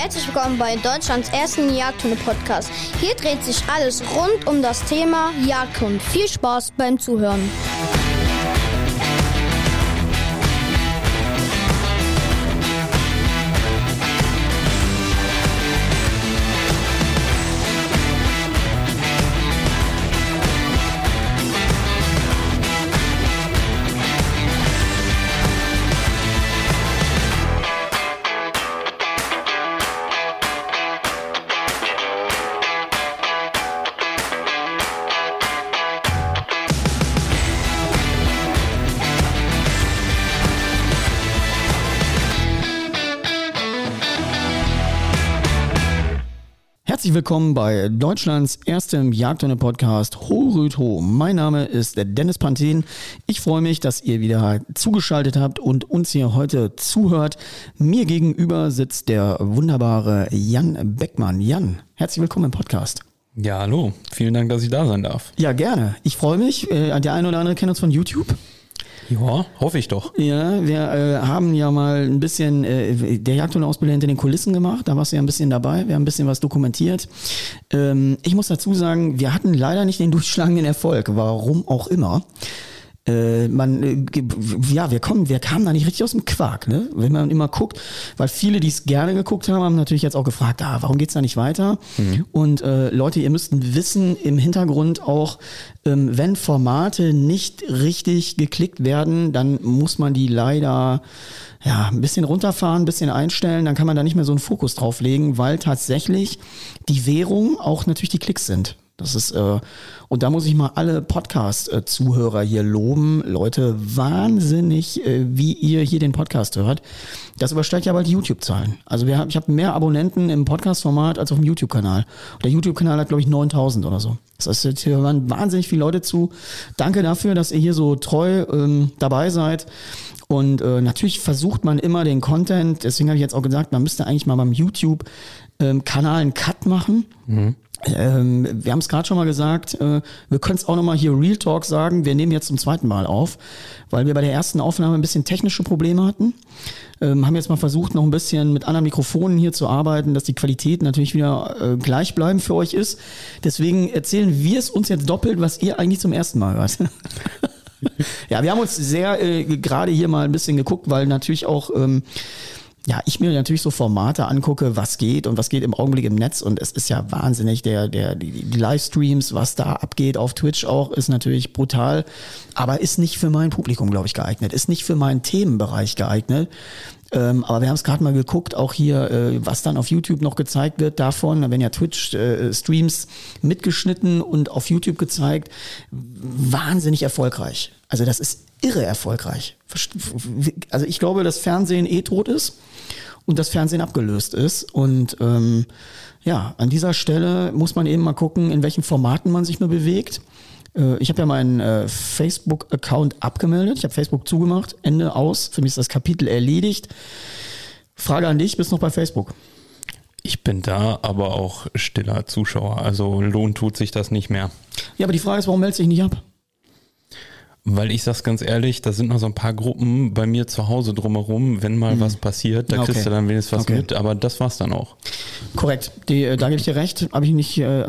Herzlich willkommen bei Deutschlands ersten Jagdhunde-Podcast. Hier dreht sich alles rund um das Thema Jagdhund. Viel Spaß beim Zuhören. Willkommen bei Deutschlands erstem Jagdhunde-Podcast Horüt Ho. Mein Name ist Dennis Panthen. Ich freue mich, dass ihr wieder zugeschaltet habt und uns hier heute zuhört. Mir gegenüber sitzt der wunderbare Jan Beckmann. Jan, herzlich willkommen im Podcast. Ja, hallo. Vielen Dank, dass ich da sein darf. Ja, gerne. Ich freue mich. Äh, Der eine oder andere kennt uns von YouTube. Ja, hoffe ich doch. Ja, wir äh, haben ja mal ein bisschen äh, der Jagdhundeausbilder hinter den Kulissen gemacht. Da warst du ja ein bisschen dabei. Wir haben ein bisschen was dokumentiert. Ähm, ich muss dazu sagen, wir hatten leider nicht den durchschlagenden Erfolg. Warum auch immer. Äh, man, äh, ja, wir kommen, wir kamen da nicht richtig aus dem Quark, ne? Wenn man immer guckt, weil viele, die es gerne geguckt haben, haben natürlich jetzt auch gefragt, ah, warum geht's da nicht weiter? Und äh, Leute, ihr müsst wissen im Hintergrund auch, ähm, wenn Formate nicht richtig geklickt werden, dann muss man die leider ja, ein bisschen runterfahren, ein bisschen einstellen, dann kann man da nicht mehr so einen Fokus drauf legen, weil tatsächlich die Währung auch natürlich die Klicks sind. Das ist, äh, und da muss ich mal alle Podcast-Zuhörer hier loben. Leute, wahnsinnig, äh, wie ihr hier den Podcast hört. Das übersteigt ja bald die YouTube-Zahlen. Also wir, ich habe mehr Abonnenten im Podcast-Format als auf dem YouTube-Kanal. Der YouTube-Kanal hat, glaube ich, 9000 oder so. Das heißt, jetzt hier hören wahnsinnig viele Leute zu. Danke dafür, dass ihr hier so treu ähm, dabei seid. Und äh, natürlich versucht man immer den Content, deswegen habe ich jetzt auch gesagt, man müsste eigentlich mal beim YouTube-Kanal einen Cut machen. Ähm, wir haben es gerade schon mal gesagt, äh, wir können es auch nochmal hier Real Talk sagen, wir nehmen jetzt zum zweiten Mal auf, weil wir bei der ersten Aufnahme ein bisschen technische Probleme hatten. Ähm, haben jetzt mal versucht, noch ein bisschen mit anderen Mikrofonen hier zu arbeiten, dass die Qualität natürlich wieder äh, gleich bleiben für euch ist. Deswegen erzählen wir es uns jetzt doppelt, was ihr eigentlich zum ersten Mal hört. Ja, wir haben uns sehr äh, gerade hier mal ein bisschen geguckt, weil natürlich auch, ähm, ja, ich mir natürlich so Formate angucke, was geht und was geht im Augenblick im Netz und es ist ja wahnsinnig, der, der, die, die Livestreams, was da abgeht auf Twitch auch, ist natürlich brutal, aber ist nicht für mein Publikum, glaube ich, geeignet, ist nicht für meinen Themenbereich geeignet. Ähm, aber wir haben es gerade mal geguckt, auch hier, äh, was dann auf YouTube noch gezeigt wird davon. Da werden ja Twitch-Streams mitgeschnitten und auf YouTube gezeigt. Wahnsinnig erfolgreich. Also das ist irre erfolgreich. Also ich glaube, dass Fernsehen eh tot ist und das Fernsehen abgelöst ist. Und ähm, ja, an dieser Stelle muss man eben mal gucken, in welchen Formaten man sich nur bewegt. Äh, Ich habe ja meinen äh, Facebook-Account abgemeldet. Ich habe Facebook zugemacht. Ende aus. Für mich ist das Kapitel erledigt. Frage an dich, bist du noch bei Facebook? Ich bin da, aber auch stiller Zuschauer. Also lohnt tut sich das nicht mehr. Ja, aber die Frage ist, warum meldest du dich nicht ab? Weil ich sag's ganz ehrlich, da sind noch so ein paar Gruppen bei mir zu Hause drumherum. Wenn mal was passiert, da Okay. kriegst du dann wenigstens was Okay. mit. Aber das war's dann auch. Korrekt, die, äh, da gebe ich dir recht, habe ich nicht, äh,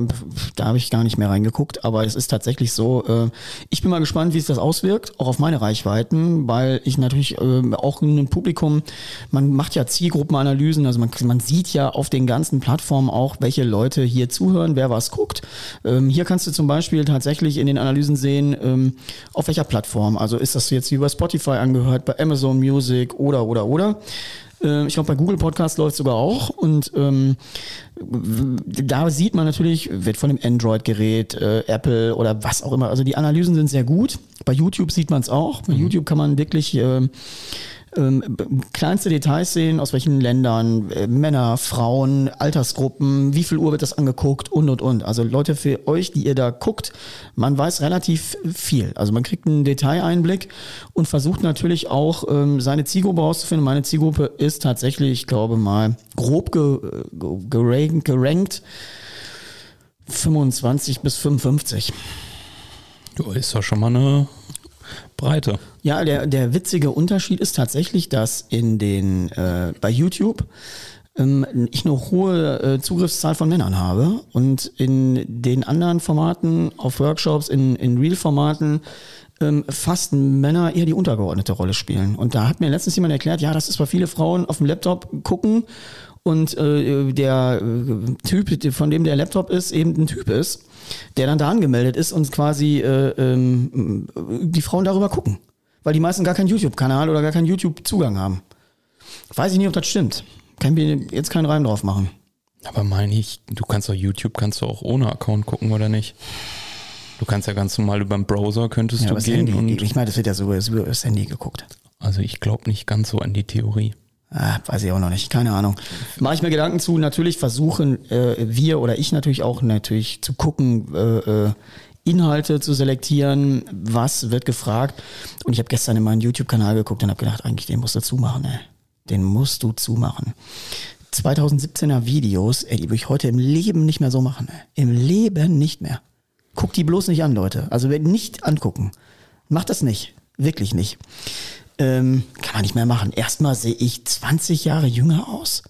da habe ich gar nicht mehr reingeguckt, aber es ist tatsächlich so, äh, ich bin mal gespannt, wie es das auswirkt, auch auf meine Reichweiten, weil ich natürlich äh, auch in einem Publikum, man macht ja Zielgruppenanalysen, also man, man sieht ja auf den ganzen Plattformen auch, welche Leute hier zuhören, wer was guckt. Ähm, hier kannst du zum Beispiel tatsächlich in den Analysen sehen, ähm, auf welcher Plattform, also ist das jetzt über Spotify angehört, bei Amazon Music oder, oder, oder. Äh, Ich glaube, bei Google Podcast läuft sogar auch. Und ähm, da sieht man natürlich, wird von dem Android-Gerät, äh, Apple oder was auch immer. Also die Analysen sind sehr gut. Bei YouTube sieht man es auch. Bei YouTube kann man wirklich ähm, ähm, kleinste Details sehen, aus welchen Ländern, äh, Männer, Frauen, Altersgruppen, wie viel Uhr wird das angeguckt und und und. Also Leute, für euch, die ihr da guckt, man weiß relativ viel. Also man kriegt einen Detaileinblick und versucht natürlich auch ähm, seine Zielgruppe auszufinden. Meine Zielgruppe ist tatsächlich, ich glaube mal, grob ge, gerankt, gerankt 25 bis 55. Du ist doch schon mal eine Breite. Ja, der, der witzige Unterschied ist tatsächlich, dass in den äh, bei YouTube ähm, ich eine hohe äh, Zugriffszahl von Männern habe und in den anderen Formaten, auf Workshops, in, in Real-Formaten, ähm, fast Männer eher die untergeordnete Rolle spielen. Und da hat mir letztens jemand erklärt, ja, das ist, weil viele Frauen auf dem Laptop gucken und äh, der äh, Typ, von dem der Laptop ist, eben ein Typ ist, der dann da angemeldet ist und quasi äh, ähm, die Frauen darüber gucken. Weil die meisten gar keinen YouTube-Kanal oder gar keinen YouTube-Zugang haben. Weiß ich nicht, ob das stimmt. Kann mir jetzt keinen Reim drauf machen. Aber meine ich, du kannst doch YouTube, kannst du auch ohne Account gucken, oder nicht? Du kannst ja ganz normal über den Browser, könntest Ja, du gehen. Handy, Und, ich meine, das wird ja so über das Handy geguckt. also ich glaube nicht ganz so an die Theorie. Ah, weiß ich auch noch nicht, keine Ahnung. Mache ich mir Gedanken zu. Natürlich versuchen äh, wir oder ich natürlich auch natürlich zu gucken, äh, äh, Inhalte zu selektieren, was wird gefragt. Und ich habe gestern in meinen YouTube-Kanal geguckt und habe gedacht, eigentlich den musst du zumachen, ey. Den musst du zumachen. 2017er Videos, ey, die würde ich heute im Leben nicht mehr so machen. Ey. Im Leben nicht mehr. Guckt die bloß nicht an, Leute. Also nicht angucken. Macht das nicht. Wirklich nicht. Ähm, kann man nicht mehr machen. Erstmal sehe ich 20 Jahre jünger aus.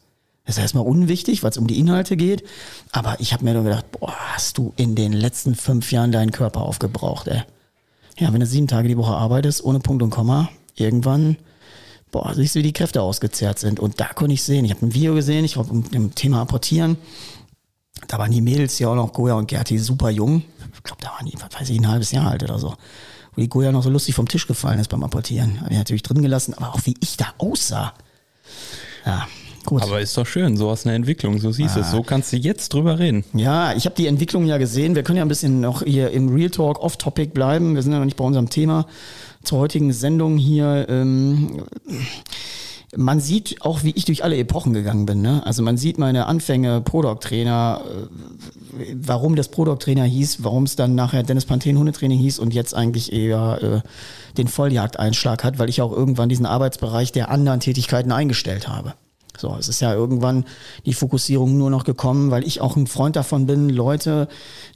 Das ist erstmal unwichtig, weil es um die Inhalte geht. Aber ich habe mir nur gedacht, boah, hast du in den letzten fünf Jahren deinen Körper aufgebraucht, ey. Ja, wenn du sieben Tage die Woche arbeitest, ohne Punkt und Komma, irgendwann, boah, siehst du, wie die Kräfte ausgezehrt sind. Und da konnte ich sehen, ich habe ein Video gesehen, ich war im Thema Apportieren. Da waren die Mädels ja auch noch, Goya und Gerti, super jung. Ich glaube, da waren die, weiß ich, ein halbes Jahr alt oder so. Wo die Goya noch so lustig vom Tisch gefallen ist beim Apportieren. Habe ich natürlich drin gelassen, aber auch wie ich da aussah. Ja, gut. Aber ist doch schön, so hast eine Entwicklung, so siehst du es. So kannst du jetzt drüber reden. Ja, ich habe die Entwicklung ja gesehen. Wir können ja ein bisschen noch hier im Real Talk off-topic bleiben. Wir sind ja noch nicht bei unserem Thema zur heutigen Sendung hier. Ähm, man sieht auch, wie ich durch alle Epochen gegangen bin. Ne? Also man sieht meine Anfänge, Product-Trainer, äh, warum das Product-Trainer hieß, warum es dann nachher Dennis Panthen Hundetraining hieß und jetzt eigentlich eher äh, den Volljagdeinschlag hat, weil ich auch irgendwann diesen Arbeitsbereich der anderen Tätigkeiten eingestellt habe. So, es ist ja irgendwann die Fokussierung nur noch gekommen, weil ich auch ein Freund davon bin, Leute,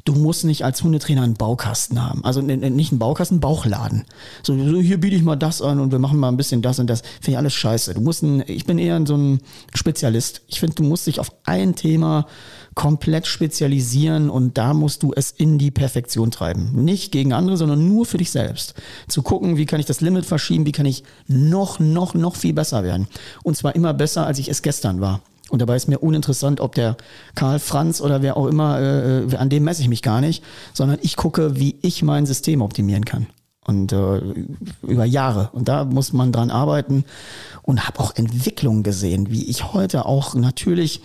du musst nicht als Hundetrainer einen Baukasten haben. Also n- n- nicht einen Baukasten, einen Bauchladen. So hier biete ich mal das an und wir machen mal ein bisschen das und das. Finde ich alles scheiße. Du musst ein, ich bin eher so ein Spezialist. Ich finde, du musst dich auf ein Thema komplett spezialisieren und da musst du es in die Perfektion treiben. Nicht gegen andere, sondern nur für dich selbst. Zu gucken, wie kann ich das Limit verschieben, wie kann ich noch, noch, noch viel besser werden. Und zwar immer besser, als ich es gestern war. Und dabei ist mir uninteressant, ob der Karl Franz oder wer auch immer, äh, an dem messe ich mich gar nicht, sondern ich gucke, wie ich mein System optimieren kann. Und äh, über Jahre. Und da muss man dran arbeiten und habe auch Entwicklungen gesehen, wie ich heute auch natürlich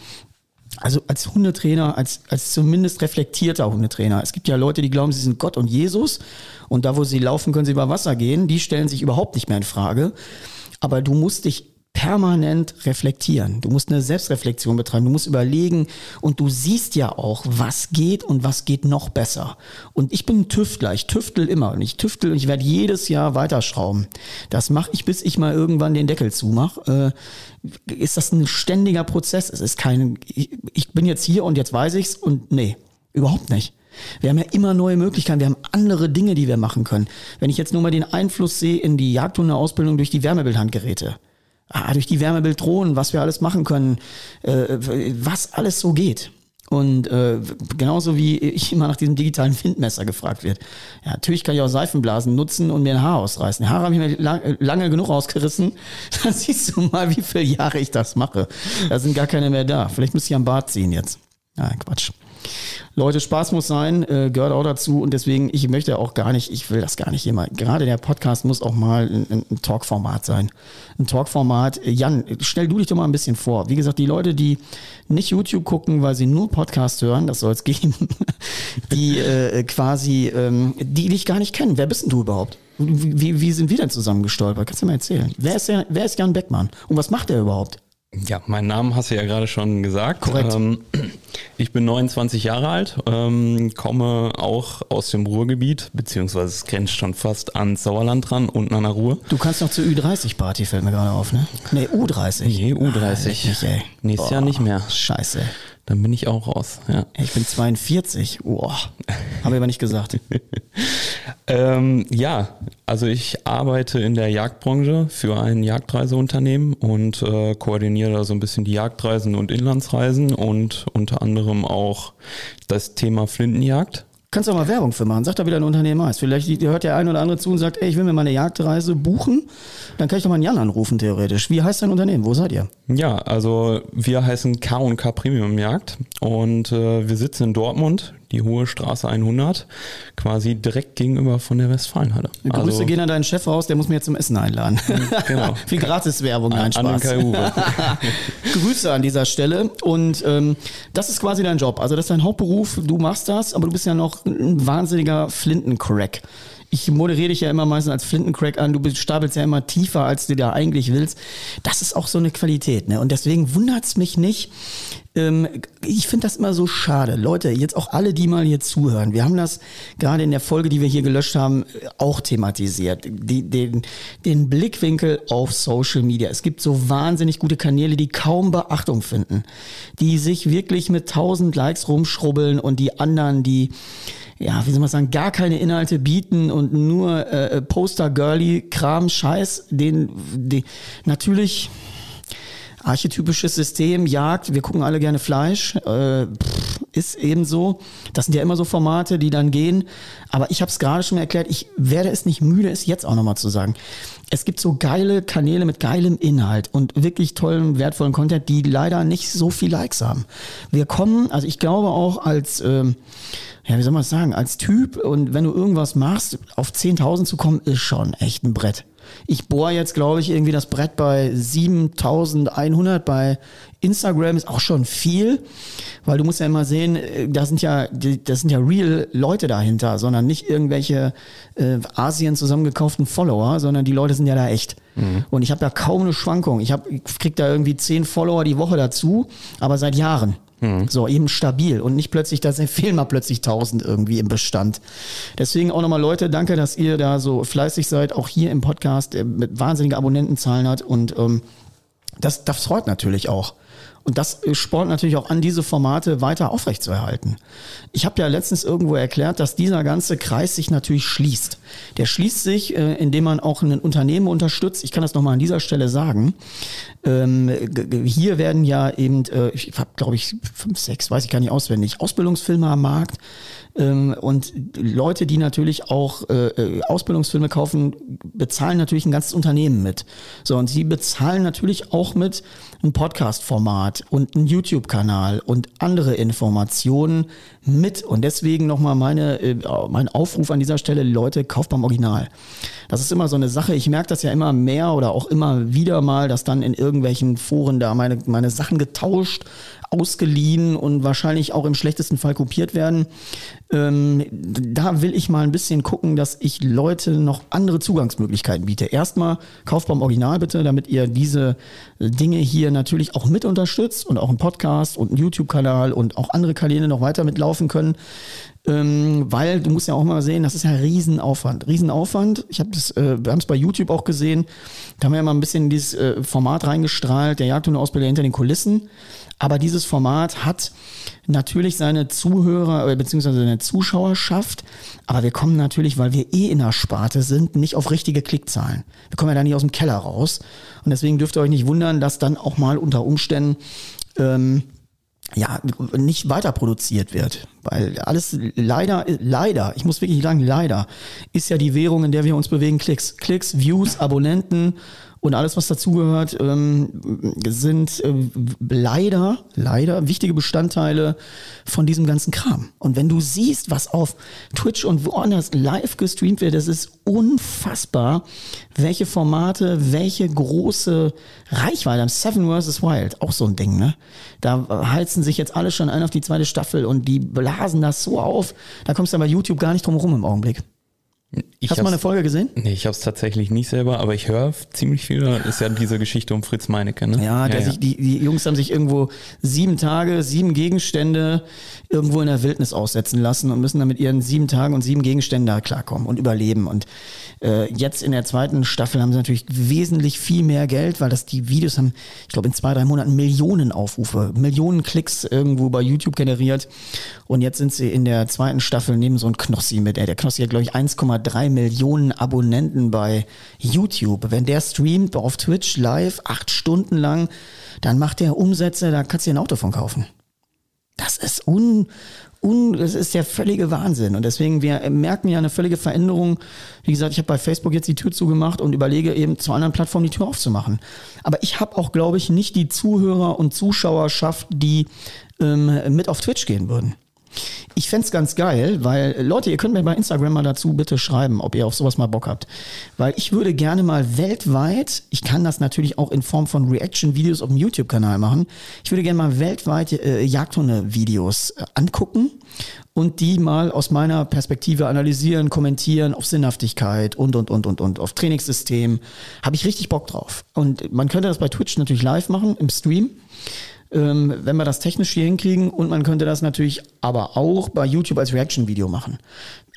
also als Hundetrainer, als, als zumindest reflektierter Hundetrainer. Es gibt ja Leute, die glauben, sie sind Gott und Jesus und da, wo sie laufen, können sie über Wasser gehen. Die stellen sich überhaupt nicht mehr in Frage. Aber du musst dich permanent reflektieren. Du musst eine Selbstreflexion betreiben. Du musst überlegen und du siehst ja auch, was geht und was geht noch besser. Und ich bin ein Tüftler. Ich tüftel immer und ich tüftel und ich werde jedes Jahr weiterschrauben. Das mache ich, bis ich mal irgendwann den Deckel zumache. Äh, ist das ein ständiger Prozess? Es ist kein, ich, ich bin jetzt hier und jetzt weiß ich's und nee, überhaupt nicht. Wir haben ja immer neue Möglichkeiten, wir haben andere Dinge, die wir machen können. Wenn ich jetzt nur mal den Einfluss sehe in die Jagdhundeausbildung durch die Wärmebildhandgeräte, ah, durch die Wärmebilddrohnen, was wir alles machen können, äh, was alles so geht. Und äh, genauso wie ich immer nach diesem digitalen Windmesser gefragt wird. Ja, natürlich kann ich auch Seifenblasen nutzen und mir ein Haar ausreißen. Haare habe ich mir lang, lange genug ausgerissen. Da siehst du mal, wie viele Jahre ich das mache. Da sind gar keine mehr da. Vielleicht müsste ich am Bart ziehen jetzt. Ja, Quatsch. Leute, Spaß muss sein, äh, gehört auch dazu und deswegen, ich möchte auch gar nicht, ich will das gar nicht immer. Gerade der Podcast muss auch mal ein, ein Talkformat sein. Ein Talkformat. Jan, stell du dich doch mal ein bisschen vor. Wie gesagt, die Leute, die nicht YouTube gucken, weil sie nur Podcast hören, das soll es geben, die äh, quasi, ähm, die dich gar nicht kennen. Wer bist denn du überhaupt? Wie, wie sind wir denn zusammen gestolpert? Kannst du mir erzählen? Wer ist, der, wer ist Jan Beckmann? Und was macht er überhaupt? Ja, meinen Namen hast du ja gerade schon gesagt. Korrekt. Ähm, ich bin 29 Jahre alt, ähm, komme auch aus dem Ruhrgebiet, beziehungsweise es grenzt schon fast an Sauerland dran, unten an der Ruhr. Du kannst noch zur Ü30-Party, fällt mir gerade auf, ne? Nee, U30. Nee, U30. Ah, ey. Nächstes Jahr nicht mehr. Scheiße. Dann bin ich auch raus. Ja. Ich bin 42. Boah. Habe ich aber nicht gesagt. Ähm, ja, Also ich arbeite in der Jagdbranche für ein Jagdreiseunternehmen und äh, koordiniere da so ein bisschen die Jagdreisen und Inlandsreisen und unter anderem auch das Thema Flintenjagd. Kannst du auch mal Werbung für machen. Sag da wieder ein Unternehmen heißt. Vielleicht hört der ein oder andere zu und sagt, ey, ich will mir mal eine Jagdreise buchen. Dann kann ich doch mal einen Jan anrufen, theoretisch. Wie heißt dein Unternehmen? Wo seid ihr? Ja, also wir heißen K&K Premium Jagd und äh, wir sitzen in Dortmund die Hohe Straße 100, quasi direkt gegenüber von der Westfalenhalle. Grüße also, gehen an deinen Chef raus, der muss mir jetzt zum Essen einladen. Genau. Viel Gratiswerbung, nein, Spaß. An Grüße an dieser Stelle und ähm, das ist quasi dein Job. Also das ist dein Hauptberuf, du machst das, aber du bist ja noch ein wahnsinniger Flintencrack ich moderiere dich ja immer meistens als Flintencrack an, du stapelst ja immer tiefer, als du da eigentlich willst. Das ist auch so eine Qualität, ne? Und deswegen wundert's mich nicht. Ähm, ich finde das immer so schade. Leute, jetzt auch alle, die mal hier zuhören. Wir haben das gerade in der Folge, die wir hier gelöscht haben, auch thematisiert. Die, den, den Blickwinkel auf Social Media. Es gibt so wahnsinnig gute Kanäle, die kaum Beachtung finden. Die sich wirklich mit tausend Likes rumschrubbeln und die anderen, die ja, wie soll man sagen, gar keine Inhalte bieten und nur äh, Poster-Girly-Kram, Scheiß, den, den natürlich archetypisches System, Jagd, wir gucken alle gerne Fleisch, äh, pff, ist eben so. Das sind ja immer so Formate, die dann gehen. Aber ich habe es gerade schon erklärt, ich werde es nicht müde, es jetzt auch nochmal zu sagen. Es gibt so geile Kanäle mit geilem Inhalt und wirklich tollem, wertvollen Content, die leider nicht so viel Likes haben. Wir kommen, also ich glaube auch als... Ähm, ja, wie soll man das sagen, als Typ und wenn du irgendwas machst, auf 10.000 zu kommen, ist schon echt ein Brett. Ich bohre jetzt, glaube ich, irgendwie das Brett bei 7100 bei Instagram ist auch schon viel, weil du musst ja immer sehen, äh, da sind ja, das sind ja real Leute dahinter, sondern nicht irgendwelche äh, Asien zusammengekauften Follower, sondern die Leute sind ja da echt. Mhm. Und ich habe da kaum eine Schwankung. Ich, hab, ich krieg da irgendwie zehn Follower die Woche dazu, aber seit Jahren. Mhm. So, eben stabil und nicht plötzlich, da fehlen mal plötzlich 1000 irgendwie im Bestand. Deswegen auch nochmal Leute, danke, dass ihr da so fleißig seid, auch hier im Podcast äh, mit wahnsinnigen Abonnentenzahlen hat und ähm, das, das freut natürlich auch. Und das spornt natürlich auch an, diese Formate weiter aufrechtzuerhalten. Ich habe ja letztens irgendwo erklärt, dass dieser ganze Kreis sich natürlich schließt. Der schließt sich, äh, indem man auch ein Unternehmen unterstützt. Ich kann das nochmal an dieser Stelle sagen. Ähm, hier werden ja eben, äh, ich habe glaube ich fünf, sechs, weiß ich gar nicht auswendig, Ausbildungsfilme am Markt. Ähm, und Leute, die natürlich auch äh, äh, Ausbildungsfilme kaufen, bezahlen natürlich ein ganzes Unternehmen mit. So, und sie bezahlen natürlich auch mit ein Podcast-Format und ein YouTube-Kanal und andere Informationen mit. Und deswegen nochmal meine, äh, mein Aufruf an dieser Stelle, Leute, kauft beim Original. Das ist immer so eine Sache. Ich merke das ja immer mehr oder auch immer wieder mal, dass dann in irgendwelchen Foren da meine, meine Sachen getauscht, ausgeliehen und wahrscheinlich auch im schlechtesten Fall kopiert werden. Ähm, da will ich mal ein bisschen gucken, dass ich Leute noch andere Zugangsmöglichkeiten biete. Erstmal kauft beim Original bitte, damit ihr diese Dinge hier natürlich auch mit unterstützt und auch einen Podcast und einen YouTube-Kanal und auch andere Kanäle noch weiter mitlaufen können. Ähm, weil du musst ja auch mal sehen, das ist ja Riesenaufwand. Riesenaufwand. Ich habe das, äh, wir haben es bei YouTube auch gesehen. Da haben wir ja mal ein bisschen in dieses äh, Format reingestrahlt, der Jagdhundeausbilder hinter den Kulissen. Aber dieses Format hat natürlich seine Zuhörer äh, bzw. seine Zuschauerschaft. Aber wir kommen natürlich, weil wir eh in der Sparte sind, nicht auf richtige Klickzahlen. Wir kommen ja da nicht aus dem Keller raus. Und deswegen dürft ihr euch nicht wundern, dass dann auch mal unter Umständen ähm, ja, nicht weiter produziert wird. Weil alles leider, leider, ich muss wirklich sagen, leider, ist ja die Währung, in der wir uns bewegen, Klicks. Klicks, Views, Abonnenten und alles, was dazugehört, ähm, sind äh, leider, leider wichtige Bestandteile von diesem ganzen Kram. Und wenn du siehst, was auf Twitch und woanders live gestreamt wird, das ist unfassbar, welche Formate, welche große Reichweite. Seven vs. Wild, auch so ein Ding, ne? Da heizen sich jetzt alle schon ein auf die zweite Staffel und die blasen das so auf, da kommst du bei YouTube gar nicht drum herum im Augenblick. Ich Hast du mal eine Folge gesehen? Nee, ich habe es tatsächlich nicht selber, aber ich höre ziemlich viel. Das ist ja diese Geschichte um Fritz Meinecke, ne? Ja, der ja, sich, Die, die Jungs haben sich irgendwo sieben Tage, sieben Gegenstände irgendwo in der Wildnis aussetzen lassen und müssen dann mit ihren sieben Tagen und sieben Gegenständen da klarkommen und überleben. Und äh, jetzt in der zweiten Staffel haben sie natürlich wesentlich viel mehr Geld, weil das die Videos haben, ich glaube, in zwei, drei Monaten Millionen Aufrufe, Millionen Klicks irgendwo bei YouTube generiert. Und jetzt sind sie in der zweiten Staffel neben so ein Knossi mit. Der Knossi hat, glaube ich, 1,3 Millionen Abonnenten bei YouTube. Wenn der streamt auf Twitch live acht Stunden lang, dann macht der Umsätze, da kannst du dir ein Auto von kaufen. Das ist un, un, das ist der völlige Wahnsinn. Und deswegen, wir merken ja eine völlige Veränderung. Wie gesagt, ich habe bei Facebook jetzt die Tür zugemacht und überlege eben zu anderen Plattformen die Tür aufzumachen. Aber ich habe auch, glaube ich, nicht die Zuhörer und Zuschauerschaft, die ähm, mit auf Twitch gehen würden. Ich fände ganz geil, weil Leute, ihr könnt mir bei Instagram mal dazu bitte schreiben, ob ihr auf sowas mal Bock habt. Weil ich würde gerne mal weltweit, ich kann das natürlich auch in Form von Reaction-Videos auf dem YouTube-Kanal machen, ich würde gerne mal weltweit äh, Jagdhunde-Videos äh, angucken und die mal aus meiner Perspektive analysieren, kommentieren auf Sinnhaftigkeit und, und, und, und, und, auf Trainingssystem. Habe ich richtig Bock drauf. Und man könnte das bei Twitch natürlich live machen, im Stream ähm, wenn wir das technisch hier hinkriegen und man könnte das natürlich aber auch bei YouTube als Reaction-Video machen.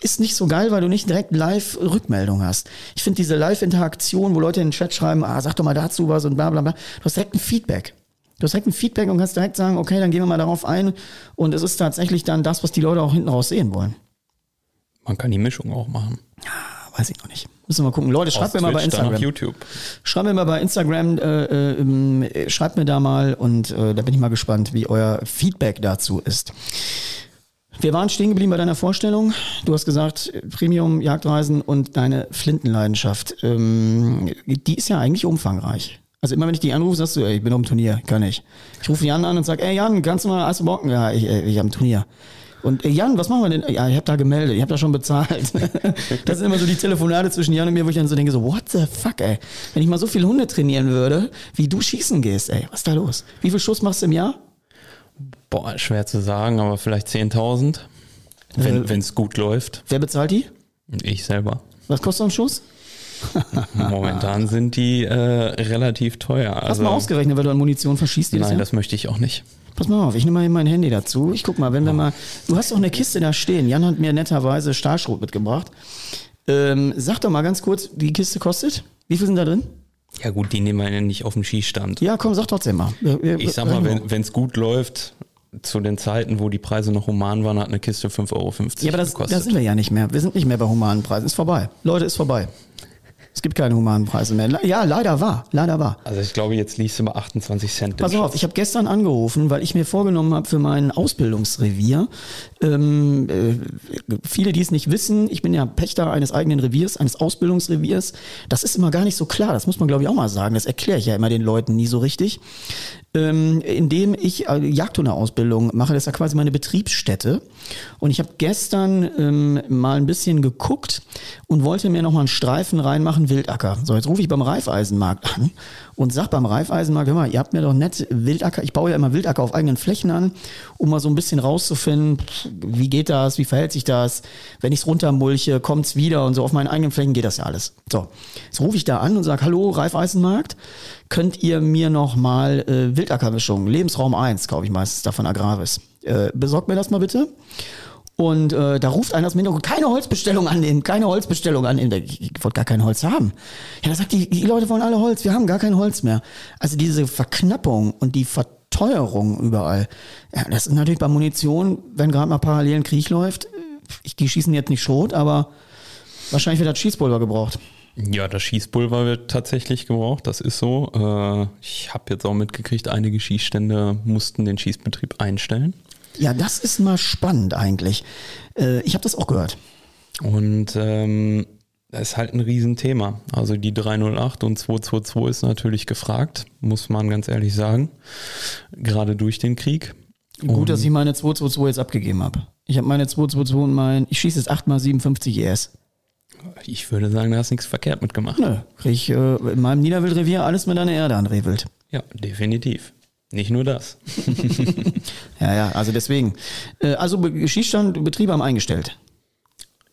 Ist nicht so geil, weil du nicht direkt Live-Rückmeldung hast. Ich finde diese Live-Interaktion, wo Leute in den Chat schreiben, ah, sag doch mal dazu was und bla bla bla, du hast direkt ein Feedback. Du hast direkt ein Feedback und kannst direkt sagen, okay, dann gehen wir mal darauf ein und es ist tatsächlich dann das, was die Leute auch hinten raus sehen wollen. Man kann die Mischung auch machen. Ja, weiß ich noch nicht. Müssen wir mal gucken. Leute, schreibt mir mal bei Instagram. YouTube. Schreibt mir mal bei Instagram, äh, äh, schreibt mir da mal und äh, da bin ich mal gespannt, wie euer Feedback dazu ist. Wir waren stehen geblieben bei deiner Vorstellung. Du hast gesagt, Premium, Jagdreisen und deine Flintenleidenschaft. Ähm, die ist ja eigentlich umfangreich. Also immer wenn ich die anrufe, sagst du, ey, ich bin auf dem Turnier, kann ich. Ich rufe Jan an und sag, ey Jan, kannst du mal Eis Bocken? Ja, ich, ich habe ein Turnier. Und äh, Jan, was machen wir denn? Ja, ich habe da gemeldet, ich habe da schon bezahlt. das sind immer so die Telefonate zwischen Jan und mir, wo ich dann so denke, so, what the fuck, ey? Wenn ich mal so viele Hunde trainieren würde, wie du schießen gehst, ey, was ist da los? Wie viel Schuss machst du im Jahr? Boah, schwer zu sagen, aber vielleicht 10.000, wenn Äh, es gut läuft. Wer bezahlt die? Ich selber. Was kostet so ein Schuss? Momentan sind die äh, relativ teuer. Hast Also, du mal ausgerechnet, weil du an Munition verschießt nein, das möchte ich auch nicht. Pass mal auf, ich nehme mal mein Handy dazu. Ich guck mal, wenn wir mal. Du hast doch eine Kiste da stehen. Jan hat mir netterweise Stahlschrot mitgebracht. Ähm, sag doch mal ganz kurz, wie die Kiste kostet. Wie viel sind da drin? Ja gut, die nehmen wir ja nicht auf dem Schießstand. Ja, komm, sag trotzdem mal. Ich sag mal, wenn es gut läuft, zu den Zeiten, wo die Preise noch human waren, hat eine Kiste 5,50 Euro Ja, aber das, gekostet. da sind wir ja nicht mehr. Wir sind nicht mehr bei humanen Preisen. Ist vorbei. Leute, ist vorbei. Es gibt keine humanen Preise mehr. Ja, leider war. Leider war. also ich glaube, jetzt liegst du bei 28 Cent. Pass auf, ich habe gestern angerufen, weil ich mir vorgenommen habe für mein Ausbildungsrevier. Ähm, äh, viele, die es nicht wissen, ich bin ja Pächter eines eigenen Reviers, eines Ausbildungsreviers. Das ist immer gar nicht so klar. Das muss man, glaube ich, auch mal sagen. Das erkläre ich ja immer den Leuten nie so richtig. Ähm, indem ich äh, Jagdhundeausbildung mache, das ist ja quasi meine Betriebsstätte. Und ich habe gestern ähm, mal ein bisschen geguckt und wollte mir noch mal einen Streifen reinmachen, Wildacker. So, jetzt rufe ich beim Reifeisenmarkt an und sag beim Reifeisenmarkt, hör mal, ihr habt mir doch nett Wildacker, ich baue ja immer Wildacker auf eigenen Flächen an, um mal so ein bisschen rauszufinden, wie geht das, wie verhält sich das, wenn ich es runtermulche, kommt's wieder und so auf meinen eigenen Flächen geht das ja alles. So, jetzt rufe ich da an und sag, hallo Reifeisenmarkt, könnt ihr mir noch mal äh, Wildackermischung, Lebensraum 1, kaufe ich meistens davon Agravis. Äh, besorgt mir das mal bitte. Und äh, da ruft einer aus dem Hintergrund, keine Holzbestellung annehmen, keine Holzbestellung annehmen. Ich, wollte gar kein Holz haben. Ja, da sagt die, die Leute wollen alle Holz, wir haben gar kein Holz mehr. Also diese Verknappung und die Verteuerung überall, ja, das ist natürlich bei Munition, wenn gerade mal parallel ein Krieg läuft, ich die schießen jetzt nicht Schrot, aber wahrscheinlich wird das Schießpulver gebraucht. Ja, das Schießpulver wird tatsächlich gebraucht, das ist so. Äh, ich habe jetzt auch mitgekriegt, einige Schießstände mussten den Schießbetrieb einstellen. Ja, das ist mal spannend eigentlich. Äh, ich habe das auch gehört. Und ähm, das ist halt ein Riesenthema. Also die 308 und 222 ist natürlich gefragt, muss man ganz ehrlich sagen. Gerade durch den Krieg. Gut, dass ich meine 222 jetzt abgegeben habe. Ich habe meine 222 und mein, ich schieße jetzt 8x57 ES. Ich würde sagen, da hast nichts verkehrt mitgemacht. Nö, krieg ich äh, in meinem Niederwildrevier alles mit einer Erde anrevelt. Ja, definitiv. Nicht nur das. Ja, ja, also deswegen. Äh, also Schießstand, Betriebe haben eingestellt.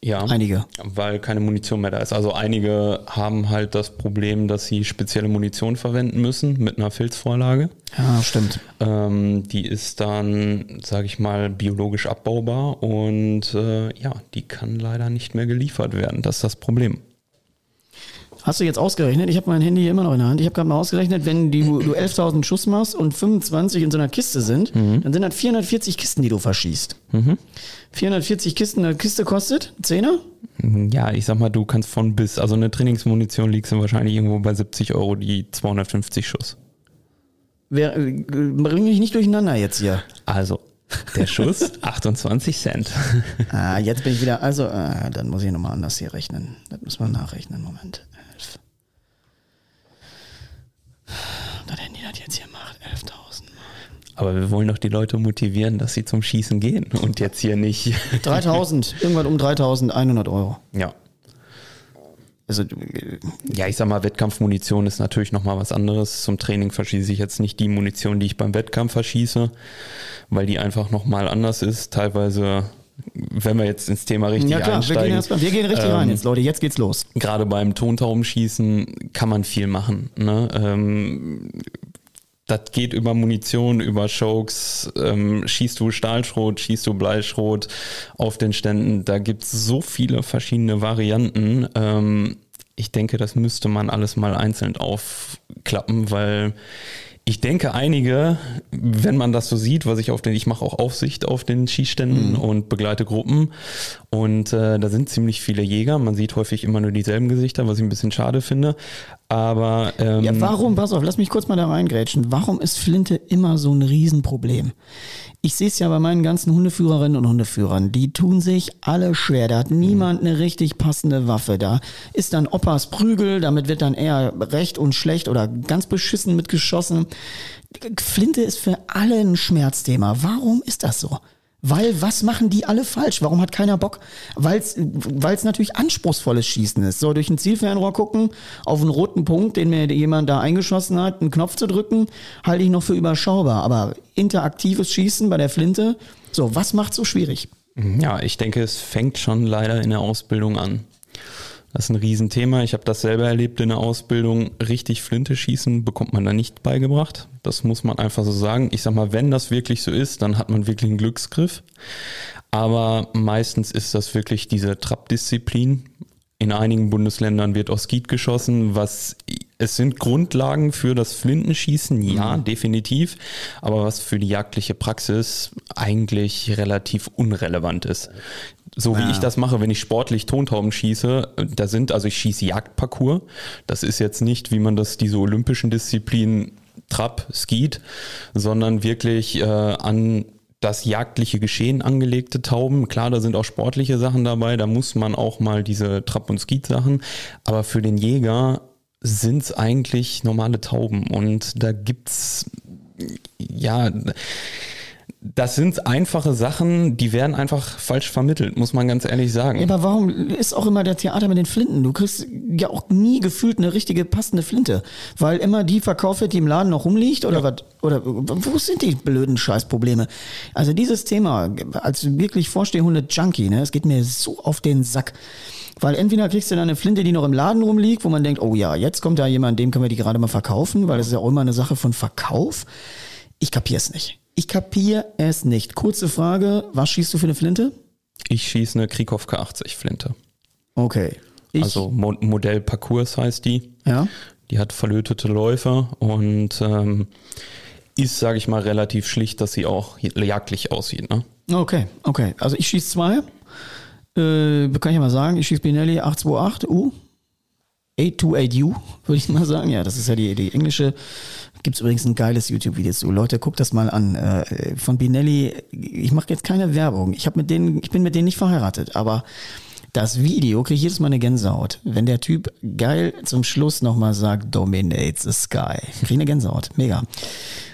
Ja. Einige. Weil keine Munition mehr da ist. Also einige haben halt das Problem, dass sie spezielle Munition verwenden müssen mit einer Filzvorlage. Ja, stimmt. Ähm, die ist dann, sage ich mal, biologisch abbaubar und äh, ja, die kann leider nicht mehr geliefert werden. Das ist das Problem. Hast du jetzt ausgerechnet? Ich habe mein Handy hier immer noch in der Hand. Ich habe gerade mal ausgerechnet, wenn du, du 11.000 Schuss machst und 25 in so einer Kiste sind, dann sind das 440 Kisten, die du verschießt. 440 Kisten, eine Kiste kostet 10er? Ja, ich sag mal, du kannst von bis, also eine Trainingsmunition liegst du wahrscheinlich irgendwo bei 70 Euro die 250 Schuss. Wer, äh, bring mich nicht durcheinander jetzt hier. Also, der Schuss 28 Cent. Ah, jetzt bin ich wieder, also, ah, dann muss ich nochmal anders hier rechnen. Das müssen wir nachrechnen. Moment. Elf. Das Handy das jetzt hier macht, 11.000. Aber wir wollen doch die Leute motivieren, dass sie zum Schießen gehen und jetzt hier nicht. 3000, irgendwann um 3100 Euro. Ja. Also, Ja, ich sag mal, Wettkampfmunition ist natürlich nochmal was anderes. Zum Training verschieße ich jetzt nicht die Munition, die ich beim Wettkampf verschieße, weil die einfach nochmal anders ist. Teilweise, wenn wir jetzt ins Thema richtig ja klar, wir einsteigen. gehen, erst mal, wir gehen richtig ähm, rein jetzt, Leute. Jetzt geht's los. gerade beim Tontaubenschießen kann man viel machen. Ne? Ähm, das geht über Munition, über Chokes, ähm, schießt du Stahlschrot, schießt du Bleischrot auf den Ständen. Da gibt's so viele verschiedene Varianten. Ähm, ich denke, das müsste man alles mal einzeln aufklappen, weil ich denke, einige, wenn man das so sieht, was ich auf den, ich mache auch Aufsicht auf den Schießständen und begleite Gruppen und äh, da sind ziemlich viele Jäger. Man sieht häufig immer nur dieselben Gesichter, was ich ein bisschen schade finde. Aber ähm, Ja, warum, pass auf, lass mich kurz mal da reingrätschen. Warum ist Flinte immer so ein Riesenproblem? Ich sehe es ja bei meinen ganzen Hundeführerinnen und Hundeführern. Die tun sich alle schwer. Da hat niemand eine richtig passende Waffe. Da ist dann Opas Prügel, damit wird dann eher recht und schlecht oder ganz beschissen mitgeschossen. Flinte ist für alle ein Schmerzthema. Warum ist das so? Weil was machen die alle falsch? Warum hat keiner Bock? Weil es natürlich anspruchsvolles Schießen ist. So durch ein Zielfernrohr gucken, auf einen roten Punkt, den mir jemand da eingeschossen hat, einen Knopf zu drücken, halte ich noch für überschaubar. Aber interaktives Schießen bei der Flinte, so, was macht so schwierig? Ja, ich denke, es fängt schon leider in der Ausbildung an. Das ist ein Riesenthema. Ich habe das selber erlebt in der Ausbildung. Richtig Flinte schießen bekommt man da nicht beigebracht. Das muss man einfach so sagen. Ich sag mal, wenn das wirklich so ist, dann hat man wirklich einen Glücksgriff. Aber meistens ist das wirklich diese Trap-Disziplin. In einigen Bundesländern wird auch Skeet geschossen, was es sind Grundlagen für das Flintenschießen, ja, definitiv, aber was für die jagdliche Praxis eigentlich relativ unrelevant ist. So wie Ja. ich das mache, wenn ich sportlich Tontauben schieße, da sind, also ich schieße Jagdparcours. Das ist jetzt nicht, wie man das, diese olympischen Disziplinen Trap, Skeet, sondern wirklich äh, an das jagdliche Geschehen angelegte Tauben. Klar, da sind auch sportliche Sachen dabei, da muss man auch mal diese Trap- und Skeet-Sachen. Aber für den Jäger sind es eigentlich normale Tauben. Und da gibt's ja, das sind einfache Sachen, die werden einfach falsch vermittelt, muss man ganz ehrlich sagen. Ja, aber warum ist auch immer der Theater mit den Flinten? Du kriegst ja auch nie gefühlt eine richtige passende Flinte, weil immer die verkauft wird, die im Laden noch rumliegt oder was? Oder wo sind die blöden Scheißprobleme? Also dieses Thema als wirklich Vorstehhunde Junkie, ne, es geht mir so auf den Sack. Weil entweder kriegst du dann eine Flinte, die noch im Laden rumliegt, wo man denkt, oh ja, jetzt kommt da jemand, dem können wir die gerade mal verkaufen, weil das ist ja auch immer eine Sache von Verkauf. Ich kapier es nicht. Ich kapier es nicht. Kurze Frage, was schießt du für eine Flinte? Ich schieße eine Krikowka 80 Flinte. Okay. Ich, also Mo Modell Parcours heißt die. ja. Die hat verlötete Läufe und ähm, ist, sage ich mal, relativ schlicht, dass sie auch jagdlich aussieht. Ne? Okay, okay. Also ich schieße zwei. Äh, kann ich ja mal sagen, ich schieße Binelli 828U. 828U, würde ich mal sagen. Ja, das ist ja die, die englische. Gibt es übrigens ein geiles YouTube-Video zu. Leute, guckt das mal an. Äh, von Binelli, ich mache jetzt keine Werbung. Ich, mit denen, ich bin mit denen nicht verheiratet, aber das Video kriege ich jedes Mal eine Gänsehaut. Wenn der Typ geil zum Schluss nochmal sagt, dominate the sky. Kriege eine Gänsehaut. Mega.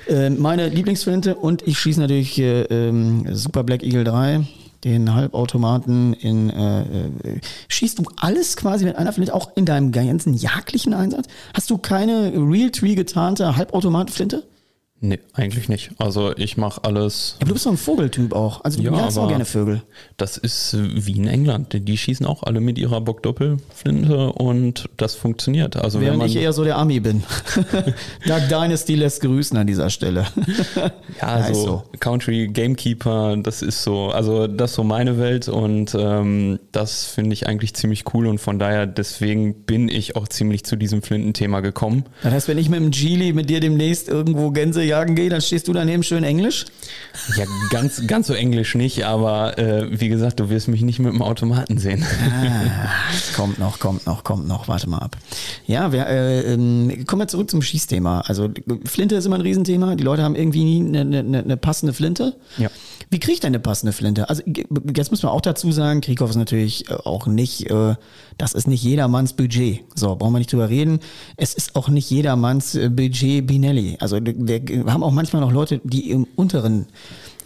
Äh, meine Lieblingsflinte und ich schieße natürlich äh, ähm, Super Black Eagle 3, den Halbautomaten in. Äh, äh, schießt du alles quasi mit einer Flinte, auch in deinem ganzen jagdlichen Einsatz? Hast du keine Real-Tree getarnte Halbautomatenflinte? Nee, eigentlich nicht. Also ich mache alles. Ja, aber du bist so ein Vogeltyp auch. Also du Ja, auch gerne Vögel. Das ist wie in England. Die schießen auch alle mit ihrer Bockdoppelflinte und das funktioniert. Also wenn Während man ich eher so der Ami bin. Dark Dynasty lässt grüßen an dieser Stelle. Ja, Ja, ist so, so. Country Gamekeeper, das ist so, also das ist so meine Welt und ähm, das finde ich eigentlich ziemlich cool und von daher deswegen bin ich auch ziemlich zu diesem Flintenthema gekommen. Das heißt, wenn ich mit dem Geely mit dir demnächst irgendwo Gänse jagen gehe, dann stehst du daneben schön Englisch? Ja, ganz, ganz so Englisch nicht, aber äh, wie gesagt, du wirst mich nicht mit dem Automaten sehen. Ah, kommt noch, kommt noch, kommt noch. Warte mal ab. Ja, wir, äh, ähm, kommen wir zurück zum Schießthema. Also Flinte ist immer ein Riesenthema. Die Leute haben irgendwie nie eine, eine, eine passende Flinte. Ja. Wie kriege ich denn eine passende Flinte? Also jetzt muss man auch dazu sagen, Krieghoff ist natürlich äh, auch nicht, äh, das ist nicht jedermanns Budget. So, brauchen wir nicht drüber reden. Es ist auch nicht jedermanns äh, Budget Binelli. Also wir haben auch manchmal noch Leute, die im unteren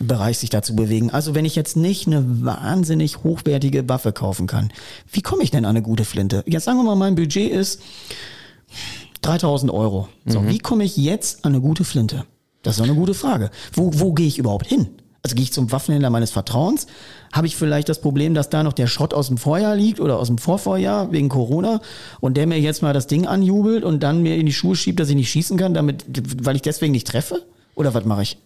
Bereich sich dazu bewegen. Also wenn ich jetzt nicht eine wahnsinnig hochwertige Waffe kaufen kann, wie komme ich denn an eine gute Flinte? Jetzt sagen wir mal, mein Budget ist 3000 Euro. So, mhm. wie komme ich jetzt an eine gute Flinte? Das ist doch eine gute Frage. Wo, wo gehe ich überhaupt hin? Also gehe ich zum Waffenhändler meines Vertrauens? Habe ich vielleicht das Problem, dass da noch der Schrott aus dem Vorjahr liegt oder aus dem Vorvorjahr wegen Corona und der mir jetzt mal das Ding anjubelt und dann mir in die Schuhe schiebt, dass ich nicht schießen kann, damit, weil ich deswegen nicht treffe? Oder was mache ich?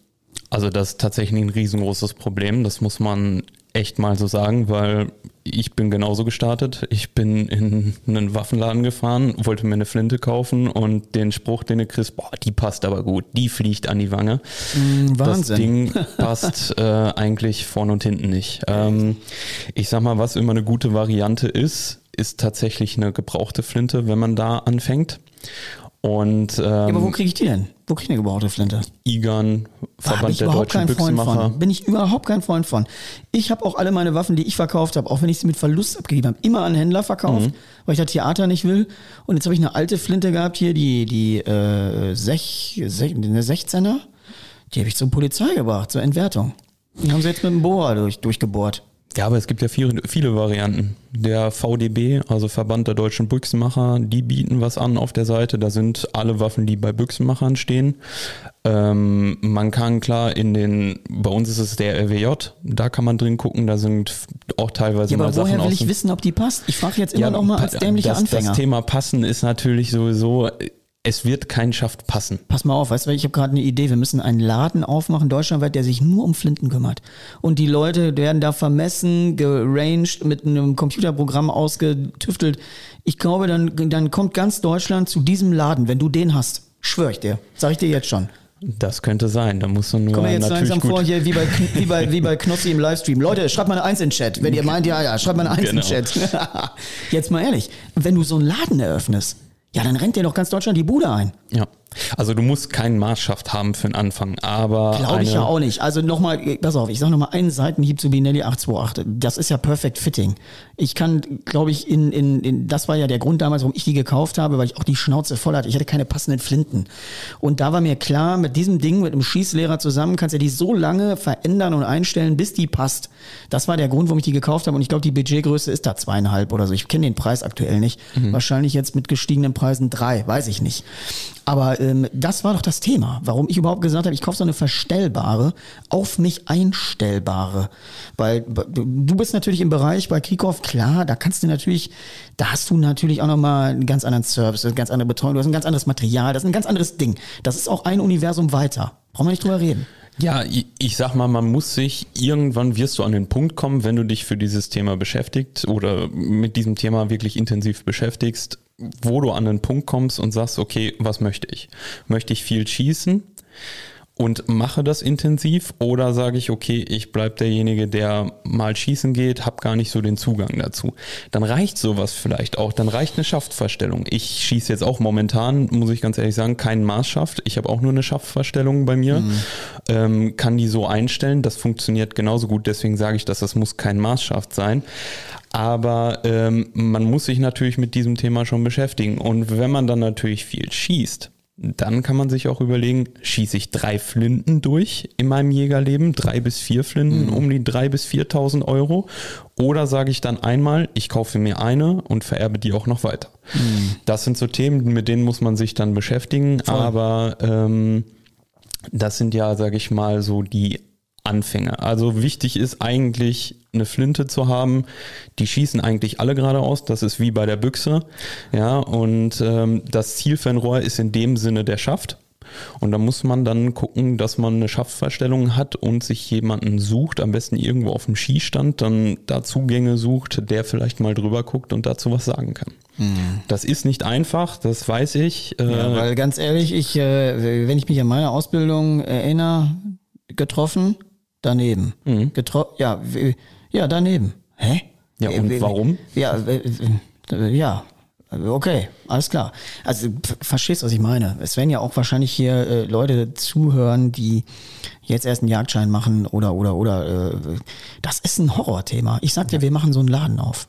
Also das ist tatsächlich ein riesengroßes Problem. Das muss man echt mal so sagen, weil ich bin genauso gestartet. Ich bin in einen Waffenladen gefahren, wollte mir eine Flinte kaufen und den Spruch, den du kriegst, boah, die passt aber gut, die fliegt an die Wange. Mm, Wahnsinn. Das Ding passt äh, eigentlich vorne und hinten nicht. Ähm, ich sag mal, was immer eine gute Variante ist, ist tatsächlich eine gebrauchte Flinte, wenn man da anfängt. Und, ähm, ja, aber wo kriege ich die denn? Wo kriege ich eine gebrauchte Flinte? IGAN, Verband der deutschen Büchsenmacher. Bin ich überhaupt kein Freund von. Ich habe auch alle meine Waffen, die ich verkauft habe, auch wenn ich sie mit Verlust abgegeben habe, immer an Händler verkauft, mhm. weil ich das Theater nicht will. Und jetzt habe ich eine alte Flinte gehabt hier, die, die äh, sech, sech, eine 16er. Die habe ich zur Polizei gebracht, zur Entwertung. Die haben sie jetzt mit dem Bohrer durch, durchgebohrt. Ja, aber es gibt ja viele, viele Varianten. Der VDB, also Verband der deutschen Büchsenmacher, die bieten was an auf der Seite. Da sind alle Waffen, die bei Büchsenmachern stehen. Ähm, man kann klar in den, bei uns ist es der RWJ, da kann man drin gucken, da sind auch teilweise ja, aber mal woher Sachen will ich wissen, ob die passt? Ich frage jetzt immer ja, noch mal als dämlicher das, Anfänger. Das Thema Passen ist natürlich sowieso es wird kein Schaft passen. Pass mal auf, weißt du, ich habe gerade eine Idee. Wir müssen einen Laden aufmachen, deutschlandweit, der sich nur um Flinten kümmert. Und die Leute werden da vermessen, geranged, mit einem Computerprogramm ausgetüftelt. Ich glaube, dann, dann kommt ganz Deutschland zu diesem Laden, wenn du den hast. Schwör ich dir. Sag ich dir jetzt schon. Das könnte sein. Da muss man nur Kommen wir jetzt langsam vor hier wie bei, wie, bei, wie bei Knossi im Livestream. Leute, schreibt mal eine Eins in den Chat. Wenn ihr meint, ja, ja, schreibt mal eine Eins genau. in den Chat. jetzt mal ehrlich, wenn du so einen Laden eröffnest, ja, dann rennt dir doch ganz Deutschland die Bude ein. Ja. Also du musst keinen Maßschaft haben für den Anfang, aber. Glaube ich ja auch nicht. Also nochmal, pass auf, ich sage nochmal einen Seitenhieb zu Binelli 828. Das ist ja Perfect Fitting. Ich kann, glaube ich, in, in, in, das war ja der Grund damals, warum ich die gekauft habe, weil ich auch die Schnauze voll hatte. Ich hatte keine passenden Flinten. Und da war mir klar, mit diesem Ding, mit einem Schießlehrer zusammen, kannst du die so lange verändern und einstellen, bis die passt. Das war der Grund, warum ich die gekauft habe. Und ich glaube, die Budgetgröße ist da zweieinhalb oder so. Ich kenne den Preis aktuell nicht. Mhm. Wahrscheinlich jetzt mit gestiegenen Preisen drei, weiß ich nicht. Aber ähm, das war doch das Thema, warum ich überhaupt gesagt habe, ich kaufe so eine verstellbare, auf mich einstellbare. Weil du bist natürlich im Bereich bei Krikow, klar, da kannst du natürlich, da hast du natürlich auch nochmal einen ganz anderen Service, eine ganz andere Betreuung, du hast ein ganz anderes Material, das ist ein ganz anderes Ding. Das ist auch ein Universum weiter. Brauchen wir nicht drüber reden. Ja, ich sag mal, man muss sich, irgendwann wirst du an den Punkt kommen, wenn du dich für dieses Thema beschäftigt oder mit diesem Thema wirklich intensiv beschäftigst, wo du an den Punkt kommst und sagst, okay, was möchte ich? Möchte ich viel schießen? und mache das intensiv oder sage ich, okay, ich bleib derjenige, der mal schießen geht, habe gar nicht so den Zugang dazu. Dann reicht sowas vielleicht auch, dann reicht eine Schaftverstellung. Ich schieße jetzt auch momentan, muss ich ganz ehrlich sagen, keinen Maßschaft. Ich habe auch nur eine Schaftverstellung bei mir, mhm. ähm, kann die so einstellen, das funktioniert genauso gut, deswegen sage ich, dass das muss kein Maßschaft sein. Aber ähm, man muss sich natürlich mit diesem Thema schon beschäftigen. Und wenn man dann natürlich viel schießt, dann kann man sich auch überlegen, schieße ich drei Flinten durch in meinem Jägerleben, drei bis vier Flinten, mhm. um die drei bis 4.000 Euro. Oder sage ich dann einmal, ich kaufe mir eine und vererbe die auch noch weiter. Mhm. Das sind so Themen, mit denen muss man sich dann beschäftigen. Voll. Aber ähm, das sind ja, sage ich mal, so die Anfänge. Also wichtig ist eigentlich eine Flinte zu haben. Die schießen eigentlich alle geradeaus. Das ist wie bei der Büchse. Ja, und ähm, das Zielfernrohr ist in dem Sinne der Schaft. Und da muss man dann gucken, dass man eine Schaftverstellung hat und sich jemanden sucht, am besten irgendwo auf dem Skistand, dann da Zugänge sucht, der vielleicht mal drüber guckt und dazu was sagen kann. Das ist nicht einfach, das weiß ich. Äh, Ja, weil ganz ehrlich, ich, äh, wenn ich mich an meine Ausbildung erinnere, getroffen, daneben. Getro ja, ja, daneben. Hä? Ja, und Äh, warum? Ja, äh, ja. Okay, alles klar. Also verstehst, was ich meine. Es werden ja auch wahrscheinlich hier äh, Leute zuhören, die jetzt erst einen Jagdschein machen oder oder oder. Äh, das ist ein Horrorthema. Ich sag dir, wir machen so einen Laden auf.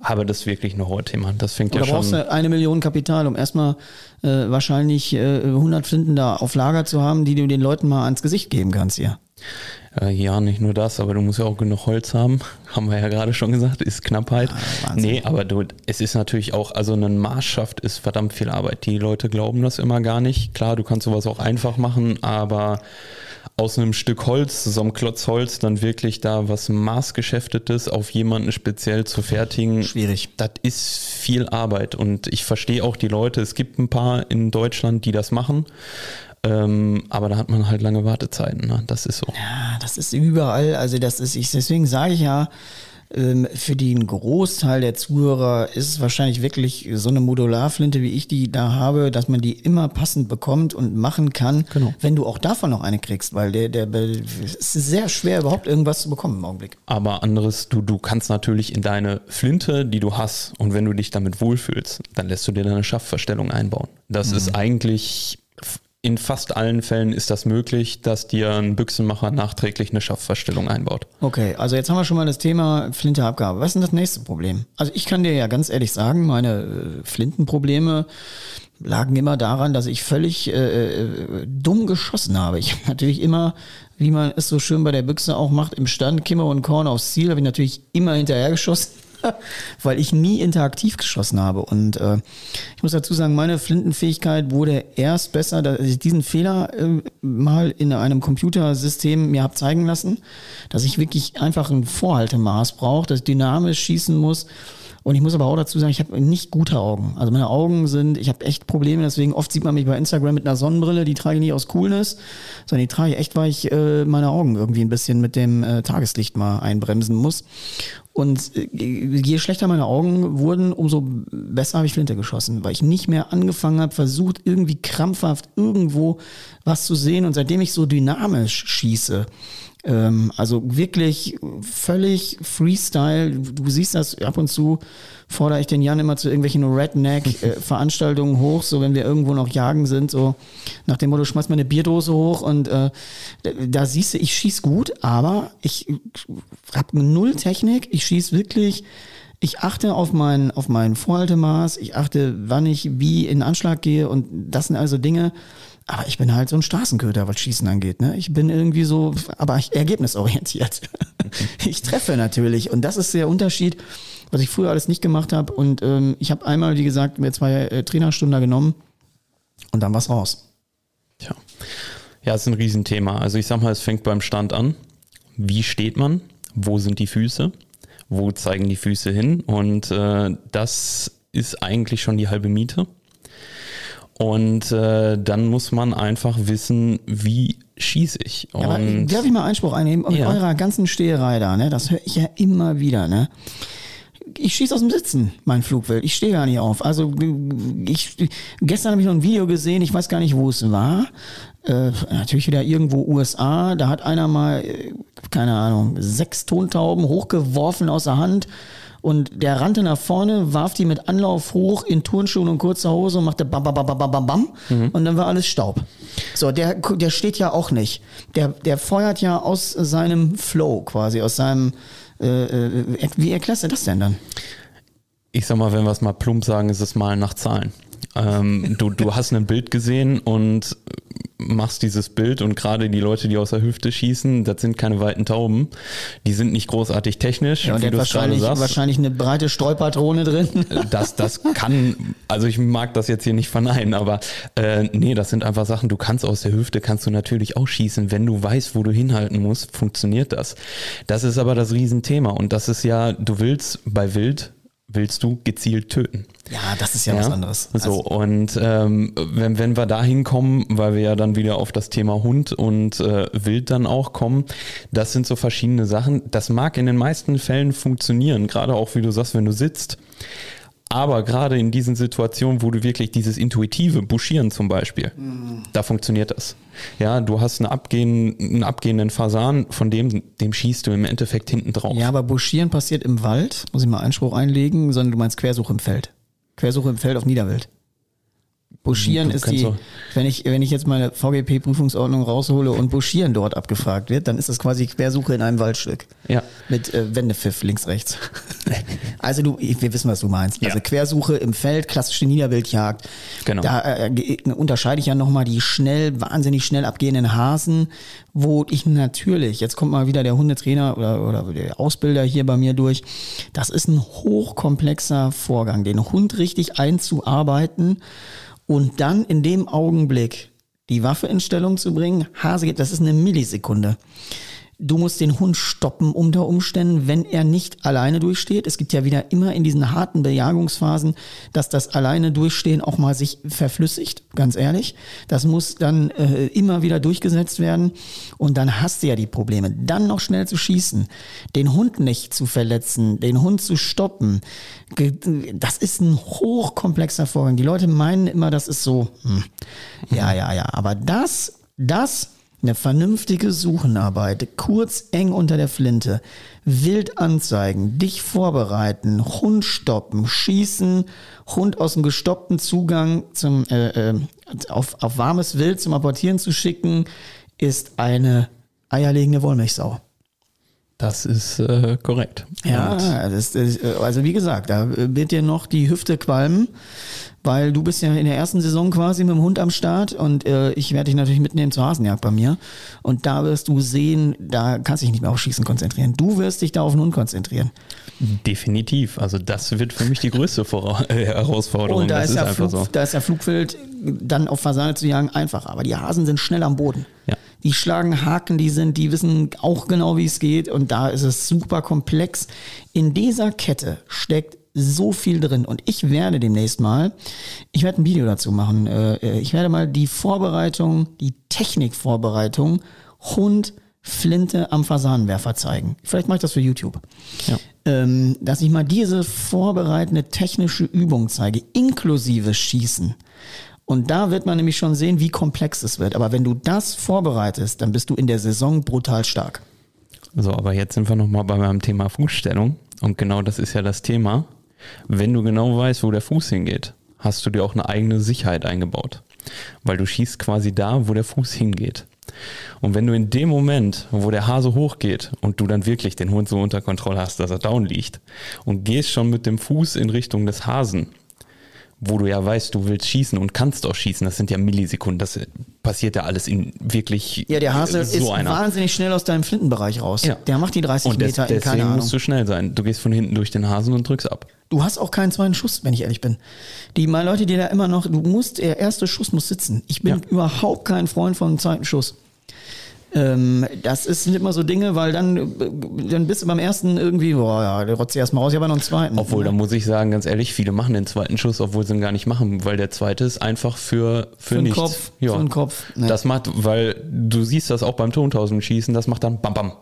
aber das ist wirklich ein Horrorthema. Das fängt Oder ja brauchst schon. du eine Million Kapital, um erstmal äh, wahrscheinlich äh, 100 Flinten da auf Lager zu haben, die du den Leuten mal ans Gesicht geben kannst hier. Äh, ja, nicht nur das, aber du musst ja auch genug Holz haben. Haben wir ja gerade schon gesagt, ist Knappheit. Ah, Wahnsinn. nee, aber du, es ist natürlich auch, also ein Maß schafft ist verdammt viel Arbeit. Die Leute glauben das immer gar nicht. Klar, du kannst sowas auch einfach machen, aber aus einem Stück Holz, so einem Klotz Holz, dann wirklich da was maßgeschäftetes auf jemanden speziell zu fertigen. Schwierig. Das ist viel Arbeit und ich verstehe auch die Leute. Es gibt ein paar in Deutschland, die das machen. Ähm, aber da hat man halt lange Wartezeiten. Ne? Das ist so. Ja, das ist überall. Also das ist, ich, deswegen sage ich ja, ähm, für den Großteil der Zuhörer ist es wahrscheinlich wirklich so eine Modularflinte, wie ich die da habe, dass man die immer passend bekommt und machen kann, Genau. wenn du auch davon noch eine kriegst, weil der, der, es ist sehr schwer, überhaupt irgendwas zu bekommen im Augenblick. Aber anderes, du, du kannst natürlich in deine Flinte, die du hast, und wenn du dich damit wohlfühlst, dann lässt du dir deine Schaftverstellung einbauen. Das ist eigentlich, in fast allen Fällen ist das möglich, dass dir ein Büchsenmacher nachträglich eine Schaftverstellung einbaut. Okay, also jetzt haben wir schon mal das Thema Flinteabgabe. Was ist denn das nächste Problem? Also ich kann dir ja ganz ehrlich sagen, meine äh, Flintenprobleme lagen immer daran, dass ich völlig äh, äh, dumm geschossen habe. Ich habe natürlich immer, wie man es so schön bei der Büchse auch macht, im Stand Kimmer und Korn aufs Ziel, habe ich natürlich immer hinterher geschossen. weil ich nie interaktiv geschossen habe. Und äh, ich muss dazu sagen, meine Flintenfähigkeit wurde erst besser, dass ich diesen Fehler äh, mal in einem Computersystem mir habe zeigen lassen, dass ich wirklich einfach ein Vorhaltemaß brauche, dass ich dynamisch schießen muss. Und ich muss aber auch dazu sagen, ich habe nicht gute Augen. Also meine Augen sind, ich habe echt Probleme, deswegen oft sieht man mich bei Instagram mit einer Sonnenbrille, die trage ich nicht aus Coolness, sondern die trage ich echt, weil ich äh, meine Augen irgendwie ein bisschen mit dem äh, Tageslicht mal einbremsen muss. Und äh, je schlechter meine Augen wurden, umso besser habe ich Flinte geschossen, weil ich nicht mehr angefangen habe, versucht irgendwie krampfhaft irgendwo was zu sehen. Und seitdem ich so dynamisch schieße, ähm, also wirklich völlig Freestyle. Du, siehst das ab und zu, fordere ich den Jan immer zu irgendwelchen Redneck-Veranstaltungen hoch, so wenn wir irgendwo noch jagen sind, so nach dem Motto, schmeiß mal eine Bierdose hoch. Und äh, da, da siehst du, ich schieß gut, aber ich habe null Technik, ich schieß wirklich ich achte auf mein, auf mein Vorhaltemaß, ich achte, wann ich wie in Anschlag gehe. Und das sind also Dinge, aber ich bin halt so ein Straßenköter, was Schießen angeht. Ne? Ich bin irgendwie so, aber ergebnisorientiert. ich treffe natürlich und das ist der Unterschied, was ich früher alles nicht gemacht habe. Und ähm, ich habe einmal, wie gesagt, mir zwei äh, Trainerstunden genommen und dann war's raus. Tja. Ja, ist ein Riesenthema. Also ich sag mal, es fängt beim Stand an. Wie steht man? Wo sind die Füße? Wo zeigen die Füße hin? Und äh, das ist eigentlich schon die halbe Miete. Und äh, dann muss man einfach wissen, wie schieße ich. Ja, aber Und darf ich mal Einspruch einnehmen? Mit Ja. eurer ganzen Steherei da, ne? Das höre ich ja immer wieder, ne? Ich schieße aus dem Sitzen, mein Flugwild. Ich stehe gar nicht auf. Also ich gestern habe ich noch ein Video gesehen, ich weiß gar nicht, wo es war. Äh, natürlich wieder irgendwo USA. Da hat einer mal, äh, keine Ahnung, sechs Tontauben hochgeworfen aus der Hand. Und der rannte nach vorne, warf die mit Anlauf hoch in Turnschuhen und kurzer Hose und machte bam, bam, bam, bam, bam, bam, bam. Und dann war alles Staub. So, der, der steht ja auch nicht. Der, der feuert ja aus seinem Flow quasi, aus seinem, äh, äh, wie erklärst du das denn dann? ich sag mal, wenn wir es mal plump sagen, ist es mal nach Zahlen. Ähm, du, du hast ein Bild gesehen und machst dieses Bild und gerade die Leute, die aus der Hüfte schießen, das sind keine weiten Tauben. Die sind nicht großartig technisch, Ja, und der hat wahrscheinlich, sagst. wahrscheinlich eine breite Streupatrone drin. Das, das kann, also ich mag das jetzt hier nicht verneinen, aber äh, nee, das sind einfach Sachen, du kannst aus der Hüfte, kannst du natürlich auch schießen. Wenn du weißt, wo du hinhalten musst, funktioniert das. Das ist aber das Riesenthema und das ist ja, du willst bei Wild, willst du gezielt töten. Ja, das ist ja, was anderes. So, und ähm, wenn, wenn wir da hinkommen, weil wir ja dann wieder auf das Thema Hund und äh, Wild dann auch kommen, das sind so verschiedene Sachen. Das mag in den meisten Fällen funktionieren, gerade auch wie du sagst, wenn du sitzt. Aber gerade in diesen Situationen, wo du wirklich dieses intuitive Buschieren zum Beispiel, Mhm. da funktioniert das. Ja, du hast einen, abgehenden, einen abgehenden Fasan, von dem, dem schießt du im Endeffekt hinten drauf. Ja, aber Buschieren passiert im Wald, muss ich mal Einspruch einlegen, sondern du meinst Quersuche im Feld. Quersuche im Feld auf Niederwild. Buschieren ist die, wenn ich, wenn ich jetzt meine VGP-Prüfungsordnung raushole und Buschieren dort abgefragt wird, dann ist das quasi Quersuche in einem Waldstück. Ja. Mit äh, Wendepfiff links, rechts. also du, wir wissen, was du meinst. Also Ja. Quersuche im Feld, klassische Niederwildjagd. Genau. Da äh, ge- unterscheide ich ja nochmal die schnell, wahnsinnig schnell abgehenden Hasen, wo ich natürlich, jetzt kommt mal wieder der Hundetrainer oder, oder der Ausbilder hier bei mir durch, das ist ein hochkomplexer Vorgang, den Hund richtig einzuarbeiten und dann in dem Augenblick die Waffe in Stellung zu bringen. Hase geht, das ist eine Millisekunde. Du musst den Hund stoppen unter Umständen, wenn er nicht alleine durchsteht. Es gibt ja wieder immer in diesen harten Bejagungsphasen, dass das alleine durchstehen auch mal sich verflüssigt, ganz ehrlich. Das muss dann äh, immer wieder durchgesetzt werden und dann hast du ja die Probleme. Dann noch schnell zu schießen, den Hund nicht zu verletzen, den Hund zu stoppen, das ist ein hochkomplexer Vorgang. Die Leute meinen immer, das ist so, hm, ja, ja, ja, aber das, das eine vernünftige Suchenarbeit, kurz eng unter der Flinte, wild anzeigen, dich vorbereiten, Hund stoppen, schießen, Hund aus dem gestoppten Zugang zum, äh, äh, auf, auf warmes Wild zum Apportieren zu schicken, ist eine eierlegende Wollmilchsau. Das ist äh, korrekt. Ja, das, das, also wie gesagt, da wird dir noch die Hüfte qualmen, weil du bist ja in der ersten Saison quasi mit dem Hund am Start und äh, ich werde dich natürlich mitnehmen zur Hasenjagd bei mir und da wirst du sehen, da kannst du dich nicht mehr auf Schießen konzentrieren. Du wirst dich da auf den Hund konzentrieren. definitiv. Also das wird für mich die größte Vora äh, Herausforderung. Und da das ist, ja einfach Flug, so. da ist ja Flugwild dann auf Fasane zu jagen einfacher, aber die Hasen sind schnell am Boden. Ja. Die schlagen Haken, die sind, die wissen auch genau, wie es geht und da ist es super komplex. In dieser Kette steckt so viel drin und ich werde demnächst mal, ich werde ein Video dazu machen, äh, ich werde mal die Vorbereitung, die Technikvorbereitung Hund Flinte am Fasanenwerfer zeigen. Vielleicht mache ich das für YouTube. Ja. Ähm, dass ich mal diese vorbereitende technische Übung zeige, inklusive Schießen. Und da wird man nämlich schon sehen, wie komplex es wird. Aber wenn du das vorbereitest, dann bist du in der Saison brutal stark. So, aber jetzt sind wir nochmal bei meinem Thema Fußstellung. Und genau das ist ja das Thema. Wenn du genau weißt, wo der Fuß hingeht, hast du dir auch eine eigene Sicherheit eingebaut. Weil du schießt quasi da, wo der Fuß hingeht. Und wenn du in dem Moment, wo der Hase hochgeht und du dann wirklich den Hund so unter Kontrolle hast, dass er down liegt und gehst schon mit dem Fuß in Richtung des Hasen, wo du ja weißt, du willst schießen und kannst auch schießen, das sind ja Millisekunden, das passiert ja alles in wirklich Ja, der Hase so ist einer. wahnsinnig schnell aus deinem Flintenbereich raus. Ja. Der macht die 30 Und des, Meter in keine Ahnung. musst du schnell sein. Du gehst von hinten durch den Hasen und drückst ab. Du hast auch keinen zweiten Schuss, wenn ich ehrlich bin. Die mal Leute, die da immer noch, du musst, der erste Schuss muss sitzen. Ich bin Ja. überhaupt kein Freund von einem zweiten Schuss. Ähm, das ist, sind immer so Dinge, weil dann, äh, dann bist du beim ersten irgendwie, boah, ja, der rotzt erst mal raus, ich habe noch einen zweiten. Obwohl, da muss ich sagen, ganz ehrlich, viele machen den zweiten Schuss, obwohl sie ihn gar nicht machen, weil der zweite ist einfach für, für, Für nichts. Kopf, Ja. für den Kopf, ne. Das macht, weil du siehst das auch beim Tontausendschießen, das macht dann bam bam.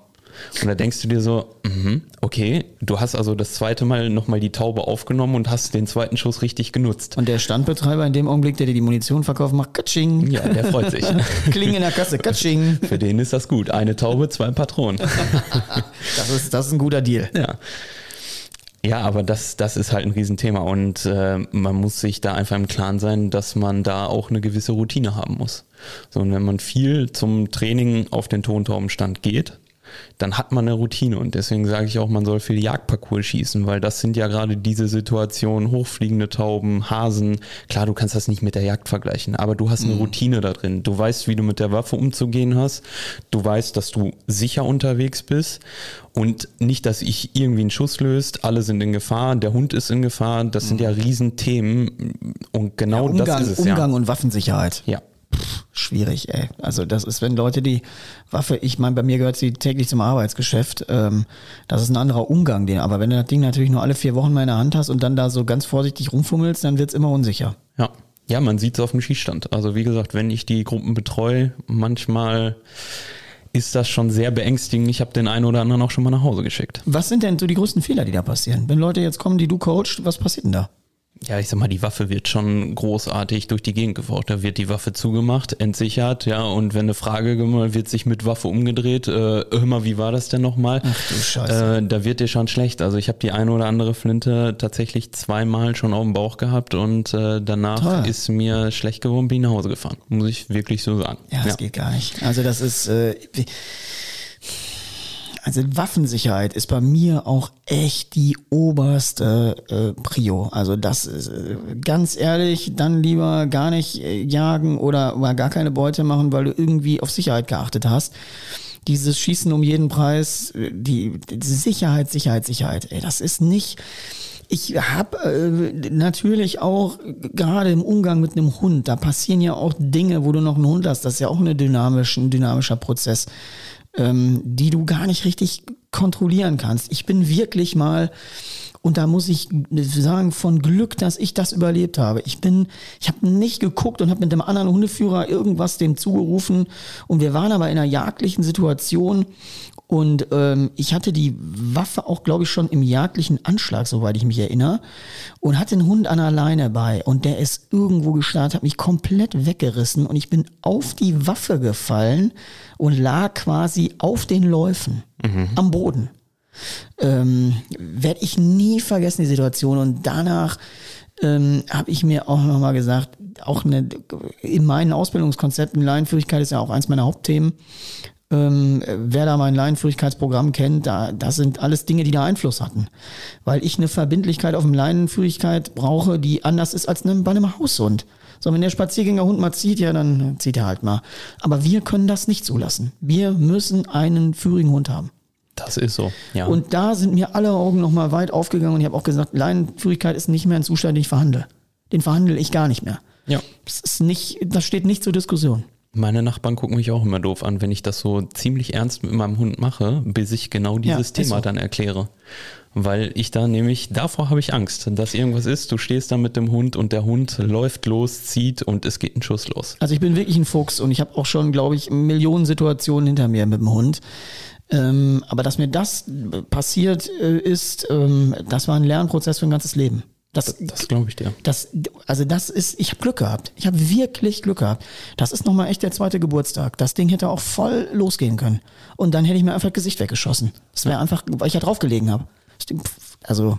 Und da denkst du dir so, mhm, okay, du hast also das zweite Mal nochmal die Taube aufgenommen und hast den zweiten Schuss richtig genutzt. Und der Standbetreiber in dem Augenblick, der dir die Munition verkauft, macht Katsching. Ja, der freut sich. Kling in der Kasse, Katsching. Für den ist das gut. Eine Taube, zwei Patronen. Das ist, das ist ein guter Deal. Ja. Ja, aber das, das ist halt ein Riesenthema und äh, man muss sich da einfach im Klaren sein, dass man da auch eine gewisse Routine haben muss. So, und wenn man viel zum Training auf den Tontaubenstand geht, dann hat man eine Routine und deswegen sage ich auch, man soll viel Jagdparcours schießen, weil das sind ja gerade diese Situationen, hochfliegende Tauben, Hasen. Klar, du kannst das nicht mit der Jagd vergleichen, aber du hast eine Routine da drin. Du weißt, wie du mit der Waffe umzugehen hast. Du weißt, dass du sicher unterwegs bist und nicht, dass ich irgendwie einen Schuss löst. Alle sind in Gefahr, der Hund ist in Gefahr. Das sind ja Riesenthemen und genau Umgang, das ist es Umgang ja. und Waffensicherheit. Ja. Schwierig, ey. Also das ist, wenn Leute die Waffe, ich meine, bei mir gehört sie täglich zum Arbeitsgeschäft, ähm, das ist ein anderer Umgang, den, aber wenn du das Ding natürlich nur alle vier Wochen mal in der Hand hast und dann da so ganz vorsichtig rumfummelst, dann wird's immer unsicher. Ja. Ja, man sieht es auf dem Schießstand. Also wie gesagt, wenn ich die Gruppen betreue, manchmal ist das schon sehr beängstigend. Ich habe den einen oder anderen auch schon mal nach Hause geschickt. Was sind denn so die größten Fehler, die da passieren? Wenn Leute jetzt kommen, die du coachst, was passiert denn da? Ja, ich sag mal, die Waffe wird schon großartig durch die Gegend geforscht. Da wird die Waffe zugemacht, entsichert, ja, und wenn eine Frage gemacht wird sich mit Waffe umgedreht, äh, hör mal, wie war das denn nochmal? Ach du Scheiße. Äh, da wird dir schon schlecht. Also ich habe die eine oder andere Flinte tatsächlich zweimal schon auf dem Bauch gehabt und äh, danach Toll. ist mir schlecht geworden, bin ich nach Hause gefahren. Muss ich wirklich so sagen. Ja, das geht gar nicht. Also das ist, äh, also Waffensicherheit ist bei mir auch echt die oberste äh, Prio. Also das ist äh, ganz ehrlich, dann lieber gar nicht äh, jagen oder mal gar keine Beute machen, weil du irgendwie auf Sicherheit geachtet hast. Dieses Schießen um jeden Preis, äh, die, die Sicherheit, Sicherheit, Sicherheit. Ey, das ist nicht. Ich habe äh, natürlich auch gerade im Umgang mit einem Hund, da passieren ja auch Dinge, wo du noch einen Hund hast. Das ist ja auch eine dynamisch, ein dynamischer Prozess, ähm, die du gar nicht richtig kontrollieren kannst. Ich bin wirklich mal und da muss ich sagen, von Glück, dass ich das überlebt habe. Ich bin, ich habe nicht geguckt und habe mit dem anderen Hundeführer irgendwas dem zugerufen. Und wir waren aber in einer jagdlichen Situation. Und ähm, ich hatte die Waffe auch, glaube ich, schon im jagdlichen Anschlag, soweit ich mich erinnere. Und hatte einen Hund an der Leine bei. Und der ist irgendwo gestartet, hat mich komplett weggerissen. Und ich bin auf die Waffe gefallen und lag quasi auf den Läufen am Boden ähm, werde ich nie vergessen, die Situation. Und danach ähm, habe ich mir auch nochmal gesagt, auch eine, in meinen Ausbildungskonzepten, Laienführigkeit ist ja auch eins meiner Hauptthemen. Ähm, wer da mein Laienführigkeitsprogramm kennt, da, das sind alles Dinge, die da Einfluss hatten. Weil ich eine Verbindlichkeit auf dem Leinenführigkeit brauche, die anders ist als bei einem Haushund. So, wenn der Spaziergängerhund mal zieht, ja, dann zieht er halt mal. Aber wir können das nicht zulassen. Wir müssen einen führigen Hund haben. Das ist so. Ja. Und da sind mir alle Augen nochmal weit aufgegangen und ich habe auch gesagt, Leinenführigkeit ist nicht mehr ein Zustand, den ich verhandle. Den verhandle ich gar nicht mehr. ja. Das ist nicht, das steht nicht zur Diskussion. Meine Nachbarn gucken mich auch immer doof an, wenn ich das so ziemlich ernst mit meinem Hund mache, bis ich genau Ja, dieses ist Thema so. dann erkläre. Weil ich da nämlich, davor habe ich Angst, dass irgendwas ist, du stehst da mit dem Hund und der Hund läuft los, zieht und es geht ein Schuss los. Also ich bin wirklich ein Fuchs und ich habe auch schon, glaube ich, Millionen Situationen hinter mir mit dem Hund. Ähm, aber dass mir das passiert äh, ist, ähm, das war ein Lernprozess für ein ganzes Leben. Das, Das glaube ich dir. Das, also das ist, ich habe Glück gehabt. Ich habe wirklich Glück gehabt. Das ist nochmal echt der zweite Geburtstag. Das Ding hätte auch voll losgehen können. Und dann hätte ich mir einfach das Gesicht weggeschossen. Das wäre einfach, weil ich ja draufgelegen habe. Also,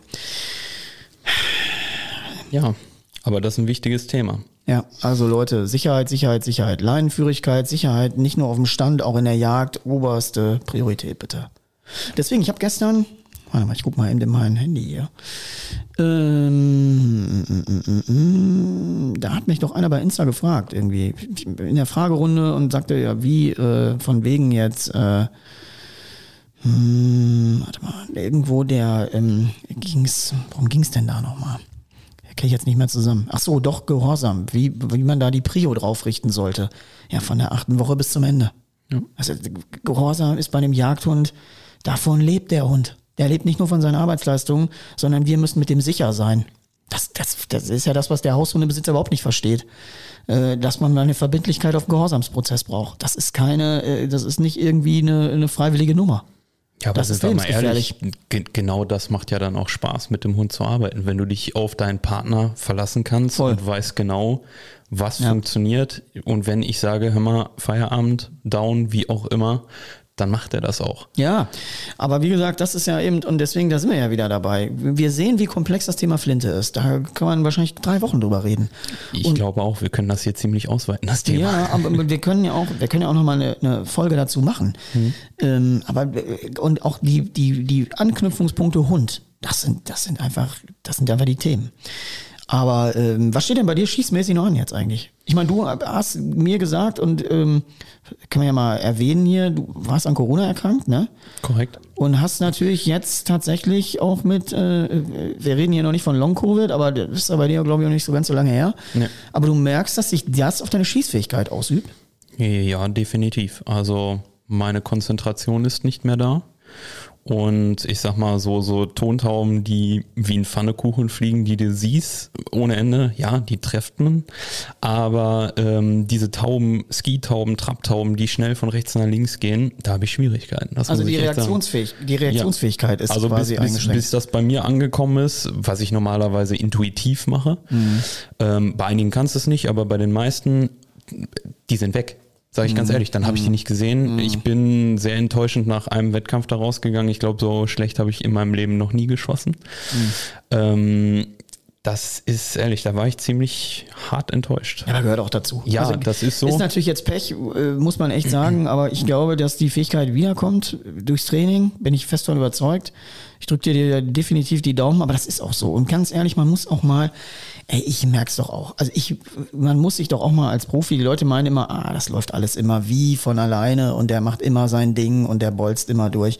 Ja, aber das ist ein wichtiges Thema. ja, also Leute, Sicherheit, Sicherheit, Sicherheit. Leinenführigkeit, Sicherheit, nicht nur auf dem Stand, auch in der Jagd, oberste Priorität bitte. Deswegen, ich habe gestern, warte mal, ich guck mal in mein Handy hier. Ähm, da hat mich doch einer bei Insta gefragt, irgendwie, in der Fragerunde und sagte, ja, wie, äh, von wegen jetzt, äh, hm, warte mal, irgendwo der, ähm, ging's, worum ging's denn da nochmal? Kriege ich jetzt nicht mehr zusammen. Ach so, doch Gehorsam, wie, wie man da die Prio drauf richten sollte. Ja, von der achten Woche bis zum Ende. Also Gehorsam ist bei dem Jagdhund, davon lebt der Hund. Der lebt nicht nur von seinen Arbeitsleistungen, sondern wir müssen mit dem sicher sein. Das, das, das ist ja das, was der Haushundebesitzer überhaupt nicht versteht. Äh, dass man eine Verbindlichkeit auf Gehorsamsprozess braucht. Das ist keine, äh, das ist nicht irgendwie eine, eine freiwillige Nummer. Ja, aber Das ist mal ehrlich, ge genau das macht ja dann auch Spaß, mit dem Hund zu arbeiten. Wenn du dich auf deinen Partner verlassen kannst Voll. und weißt genau, was Ja. funktioniert. Und wenn ich sage, hör mal, Feierabend, down, wie auch immer, dann macht er das auch. Ja, aber wie gesagt, das ist ja eben, und deswegen, da sind wir ja wieder dabei. Wir sehen, wie komplex das Thema Flinte ist. Da kann man wahrscheinlich drei Wochen drüber reden. Ich glaube auch, wir können das hier ziemlich ausweiten, das Thema. Ja, aber wir können ja auch, wir können ja auch nochmal eine, eine Folge dazu machen. Ähm, aber und auch die, die, die Anknüpfungspunkte Hund, das sind, das sind einfach, das sind einfach die Themen. Aber ähm, was steht denn bei dir schießmäßig noch an jetzt eigentlich? Ich meine, du hast mir gesagt und ähm, kann man ja mal erwähnen hier, du warst an Corona erkrankt, ne? Korrekt. Und hast natürlich jetzt tatsächlich auch mit, äh, wir reden hier noch nicht von Long-Covid, aber das ist ja bei dir, glaube ich, auch nicht so ganz so lange her. Nee. Aber du merkst, dass sich das auf deine Schießfähigkeit ausübt. Ja, definitiv. Also meine Konzentration ist nicht mehr da. Und ich sag mal, so, so Tontauben, die wie ein Pfannekuchen fliegen, die du siehst, ohne Ende, ja, die trefft man. Aber ähm, diese Tauben, Skitauben, Trapptauben, die schnell von rechts nach links gehen, da habe ich Schwierigkeiten. Das Also die. Reaktionsfähig, die Reaktionsfähigkeit ist Also bis, quasi bis, eingeschränkt. bis das bei mir angekommen ist, was ich normalerweise intuitiv mache. Mhm. Ähm, bei einigen kannst du es nicht, aber bei den meisten, die sind weg. Sage ich Mhm. ganz ehrlich, dann habe ich die nicht gesehen. Ich bin sehr enttäuschend nach einem Wettkampf da rausgegangen. Ich glaube, so schlecht habe ich in meinem Leben noch nie geschossen. Mhm. Ähm, das ist ehrlich, da war ich ziemlich hart enttäuscht. Ja, gehört auch dazu. Also Ja, das ist so. Ist natürlich jetzt Pech, äh, muss man echt sagen, aber ich glaube, dass die Fähigkeit wiederkommt durchs Training, bin ich fest davon überzeugt. Ich drücke dir definitiv die Daumen, aber das ist auch so. Und ganz ehrlich, man muss auch mal, ey, ich merk's doch auch. Also ich, man muss sich doch auch mal als Profi, die Leute meinen immer, ah, das läuft alles immer wie von alleine und der macht immer sein Ding und der bolzt immer durch.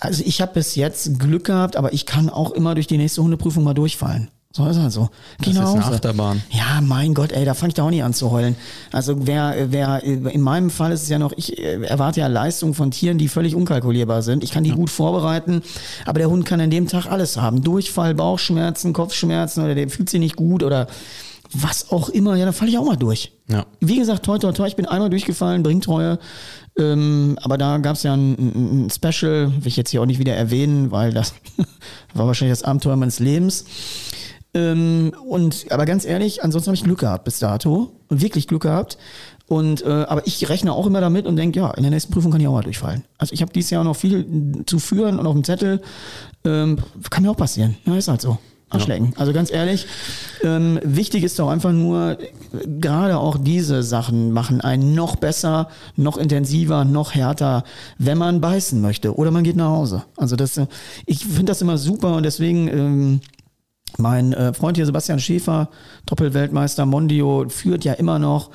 Also ich habe bis jetzt Glück gehabt, aber ich kann auch immer durch die nächste Hundeprüfung mal durchfallen. So ist halt so. Geh Das ist eine Hause. Achterbahn. Ja, mein Gott, ey, da fange ich da auch nicht an zu heulen. Also wer, wer, in meinem Fall ist es ja noch, ich äh, erwarte ja Leistungen von Tieren, die völlig unkalkulierbar sind. Ich kann die gut vorbereiten, aber der Hund kann an dem Tag alles haben. Durchfall, Bauchschmerzen, Kopfschmerzen oder der fühlt sich nicht gut oder was auch immer. Ja, dann falle ich auch mal durch. Ja. Wie gesagt, toi, toi, toi, ich bin einmal durchgefallen, Bringtreue. Ähm, aber da gab es ja ein, ein Special, will ich jetzt hier auch nicht wieder erwähnen, weil das war wahrscheinlich das Abenteuer meines Lebens. Ähm, und aber ganz ehrlich, ansonsten habe ich Glück gehabt bis dato und wirklich Glück gehabt. Und äh, aber ich rechne auch immer damit und denke, ja, in der nächsten Prüfung kann ich auch mal durchfallen. Also ich habe dieses Jahr noch viel zu führen und auf dem Zettel. Ähm, kann mir auch passieren. Ja, ist halt so. Arschlecken. Also ganz ehrlich, ähm, wichtig ist doch einfach nur, gerade auch diese Sachen machen einen noch besser, noch intensiver, noch härter, wenn man beißen möchte oder man geht nach Hause. Also das, äh, ich finde das immer super und deswegen ähm, mein äh, Freund hier Sebastian Schäfer, Doppelweltmeister Mondio, führt ja immer noch.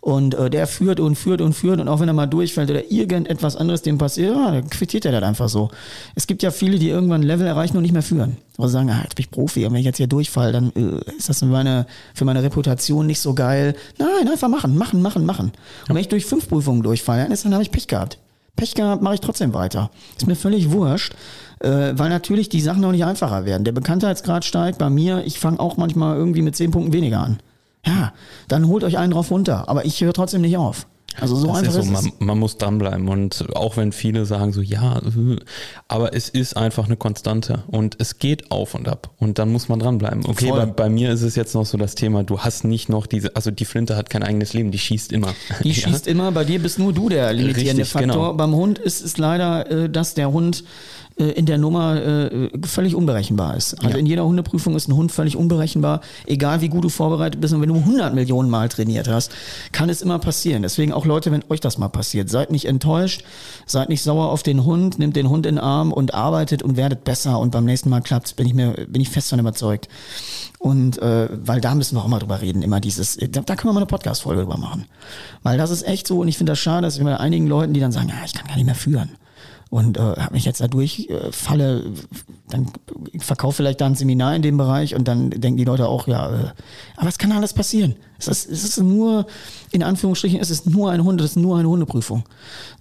Und äh, der führt und führt und führt und auch wenn er mal durchfällt oder irgendetwas anderes dem passiert, ja, dann quittiert er das einfach so. Es gibt ja viele, die irgendwann ein Level erreichen und nicht mehr führen. Oder sagen, ah, jetzt bin ich Profi und wenn ich jetzt hier durchfall, dann äh, ist das für meine, für meine Reputation nicht so geil. Nein, einfach machen, machen, machen, machen. Und wenn ich durch fünf Prüfungen durchfalle, dann, ist, dann habe ich Pech gehabt. Pech gehabt, mache ich trotzdem weiter. Ist mir völlig wurscht, äh, weil natürlich die Sachen auch nicht einfacher werden. Der Bekanntheitsgrad steigt bei mir. Ich fange auch manchmal irgendwie mit zehn Punkten weniger an. Ja, dann holt euch einen drauf runter. Aber ich höre trotzdem nicht auf. Also so das einfach ist so, man, man muss dranbleiben und auch wenn viele sagen so, ja, äh, aber es ist einfach eine Konstante und es geht auf und ab und dann muss man dranbleiben. Okay, bei, bei mir ist es jetzt noch so das Thema, du hast nicht noch diese, also die Flinte hat kein eigenes Leben, die schießt immer. Die Ja? schießt immer, bei dir bist nur du der limitierende Richtig, Faktor. genau. Beim Hund ist es leider, äh, dass der Hund in der Nummer äh, völlig unberechenbar ist. Also Ja. in jeder Hundeprüfung ist ein Hund völlig unberechenbar. Egal wie gut du vorbereitet bist und wenn du 100 Millionen Mal trainiert hast, kann es immer passieren. Deswegen auch Leute, wenn euch das mal passiert, seid nicht enttäuscht, seid nicht sauer auf den Hund, nehmt den Hund in den Arm und arbeitet und werdet besser und beim nächsten Mal klappt's, bin ich mir, bin ich fest davon überzeugt. Und äh, weil da müssen wir auch mal drüber reden, immer dieses, da, da können wir mal eine Podcast-Folge drüber machen. Weil das ist echt so und ich finde das schade, dass ich bei einigen Leuten, die dann sagen, ja, ich kann gar nicht mehr führen. Und äh, hab mich jetzt dadurch äh, falle, dann verkaufe vielleicht da ein Seminar in dem Bereich und dann denken die Leute auch, ja, äh, aber es kann alles passieren. Es ist, es ist nur, in Anführungsstrichen, es ist nur ein Hund, es ist nur eine Hundeprüfung.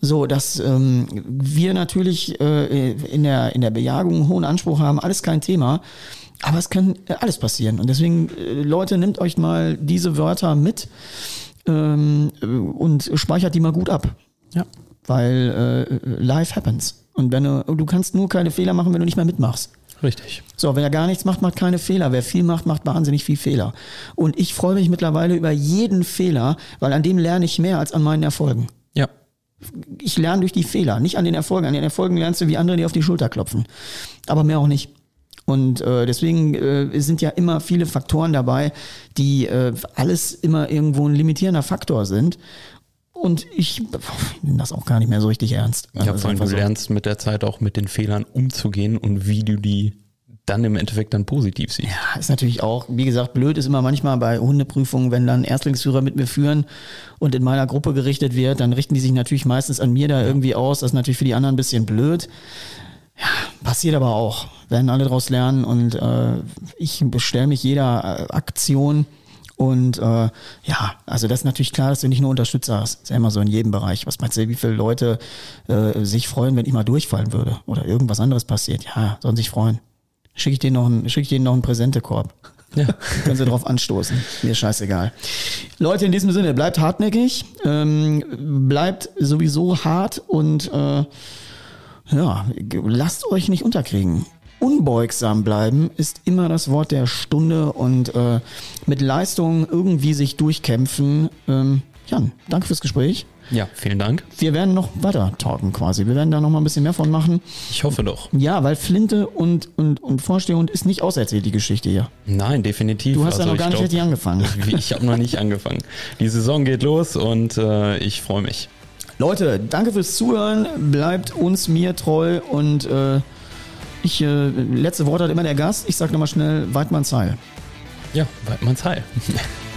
So, dass ähm, wir natürlich äh, in, der, in der Bejagung einen hohen Anspruch haben, alles kein Thema. Aber es kann äh, alles passieren. Und deswegen, äh, Leute, nehmt euch mal diese Wörter mit ähm, äh, und speichert die mal gut ab. Ja. Weil äh, life happens. Und wenn du, du kannst nur keine Fehler machen, wenn du nicht mehr mitmachst. Richtig. So, wer gar nichts macht, macht keine Fehler. Wer viel macht, macht wahnsinnig viel Fehler. Und ich freue mich mittlerweile über jeden Fehler, weil an dem lerne ich mehr als an meinen Erfolgen. Ja. Ich lerne durch die Fehler, nicht an den Erfolgen. An den Erfolgen lernst du, wie andere dir auf die Schulter klopfen. Aber mehr auch nicht. Und äh, deswegen äh, sind ja immer viele Faktoren dabei, die äh, alles immer irgendwo ein limitierender Faktor sind. Und ich nehme das auch gar nicht mehr so richtig ernst. Ja, Also vor allem du so. lernst mit der Zeit auch mit den Fehlern umzugehen und wie du die dann im Endeffekt dann positiv siehst. Ja, ist natürlich auch, wie gesagt, blöd ist immer manchmal bei Hundeprüfungen, wenn dann Erstlingsführer mit mir führen und in meiner Gruppe gerichtet wird, dann richten die sich natürlich meistens an mir da irgendwie aus. Das ist natürlich für die anderen ein bisschen blöd. Ja, passiert aber auch. Werden alle daraus lernen und äh, ich bestelle mich jeder äh, Aktion Und äh, ja, also das ist natürlich klar, dass du nicht nur Unterstützer hast. Ist ja immer so in jedem Bereich. Was meinst du, wie viele Leute äh, sich freuen, wenn ich mal durchfallen würde oder irgendwas anderes passiert? Ja, sollen sich freuen. Schicke ich denen noch einen, schicke ich denen noch einen Präsentekorb. Ja. Können Sie drauf anstoßen. Mir scheißegal. Leute, in diesem Sinne, bleibt hartnäckig, ähm, bleibt sowieso hart und äh, ja, lasst euch nicht unterkriegen. Unbeugsam bleiben ist immer das Wort der Stunde und äh, mit Leistung irgendwie sich durchkämpfen. Ähm, Jan, danke fürs Gespräch. Ja, vielen Dank. Wir werden noch weiter talken quasi. Wir werden da noch mal ein bisschen mehr von machen. Ich hoffe doch. Ja, weil Flinte und, und, und Vorstehhund ist nicht auserzählt, die Geschichte hier. Nein, definitiv. Du hast also ja noch gar nicht richtig angefangen. Ich habe noch nicht angefangen. Die Saison geht los und äh, ich freue mich. Leute, danke fürs Zuhören. Bleibt uns, mir treu und äh, ich, äh, letzte Wort hat immer der Gast. Ich sag nochmal schnell, Weidmanns Heil. Ja, Weidmanns Heil.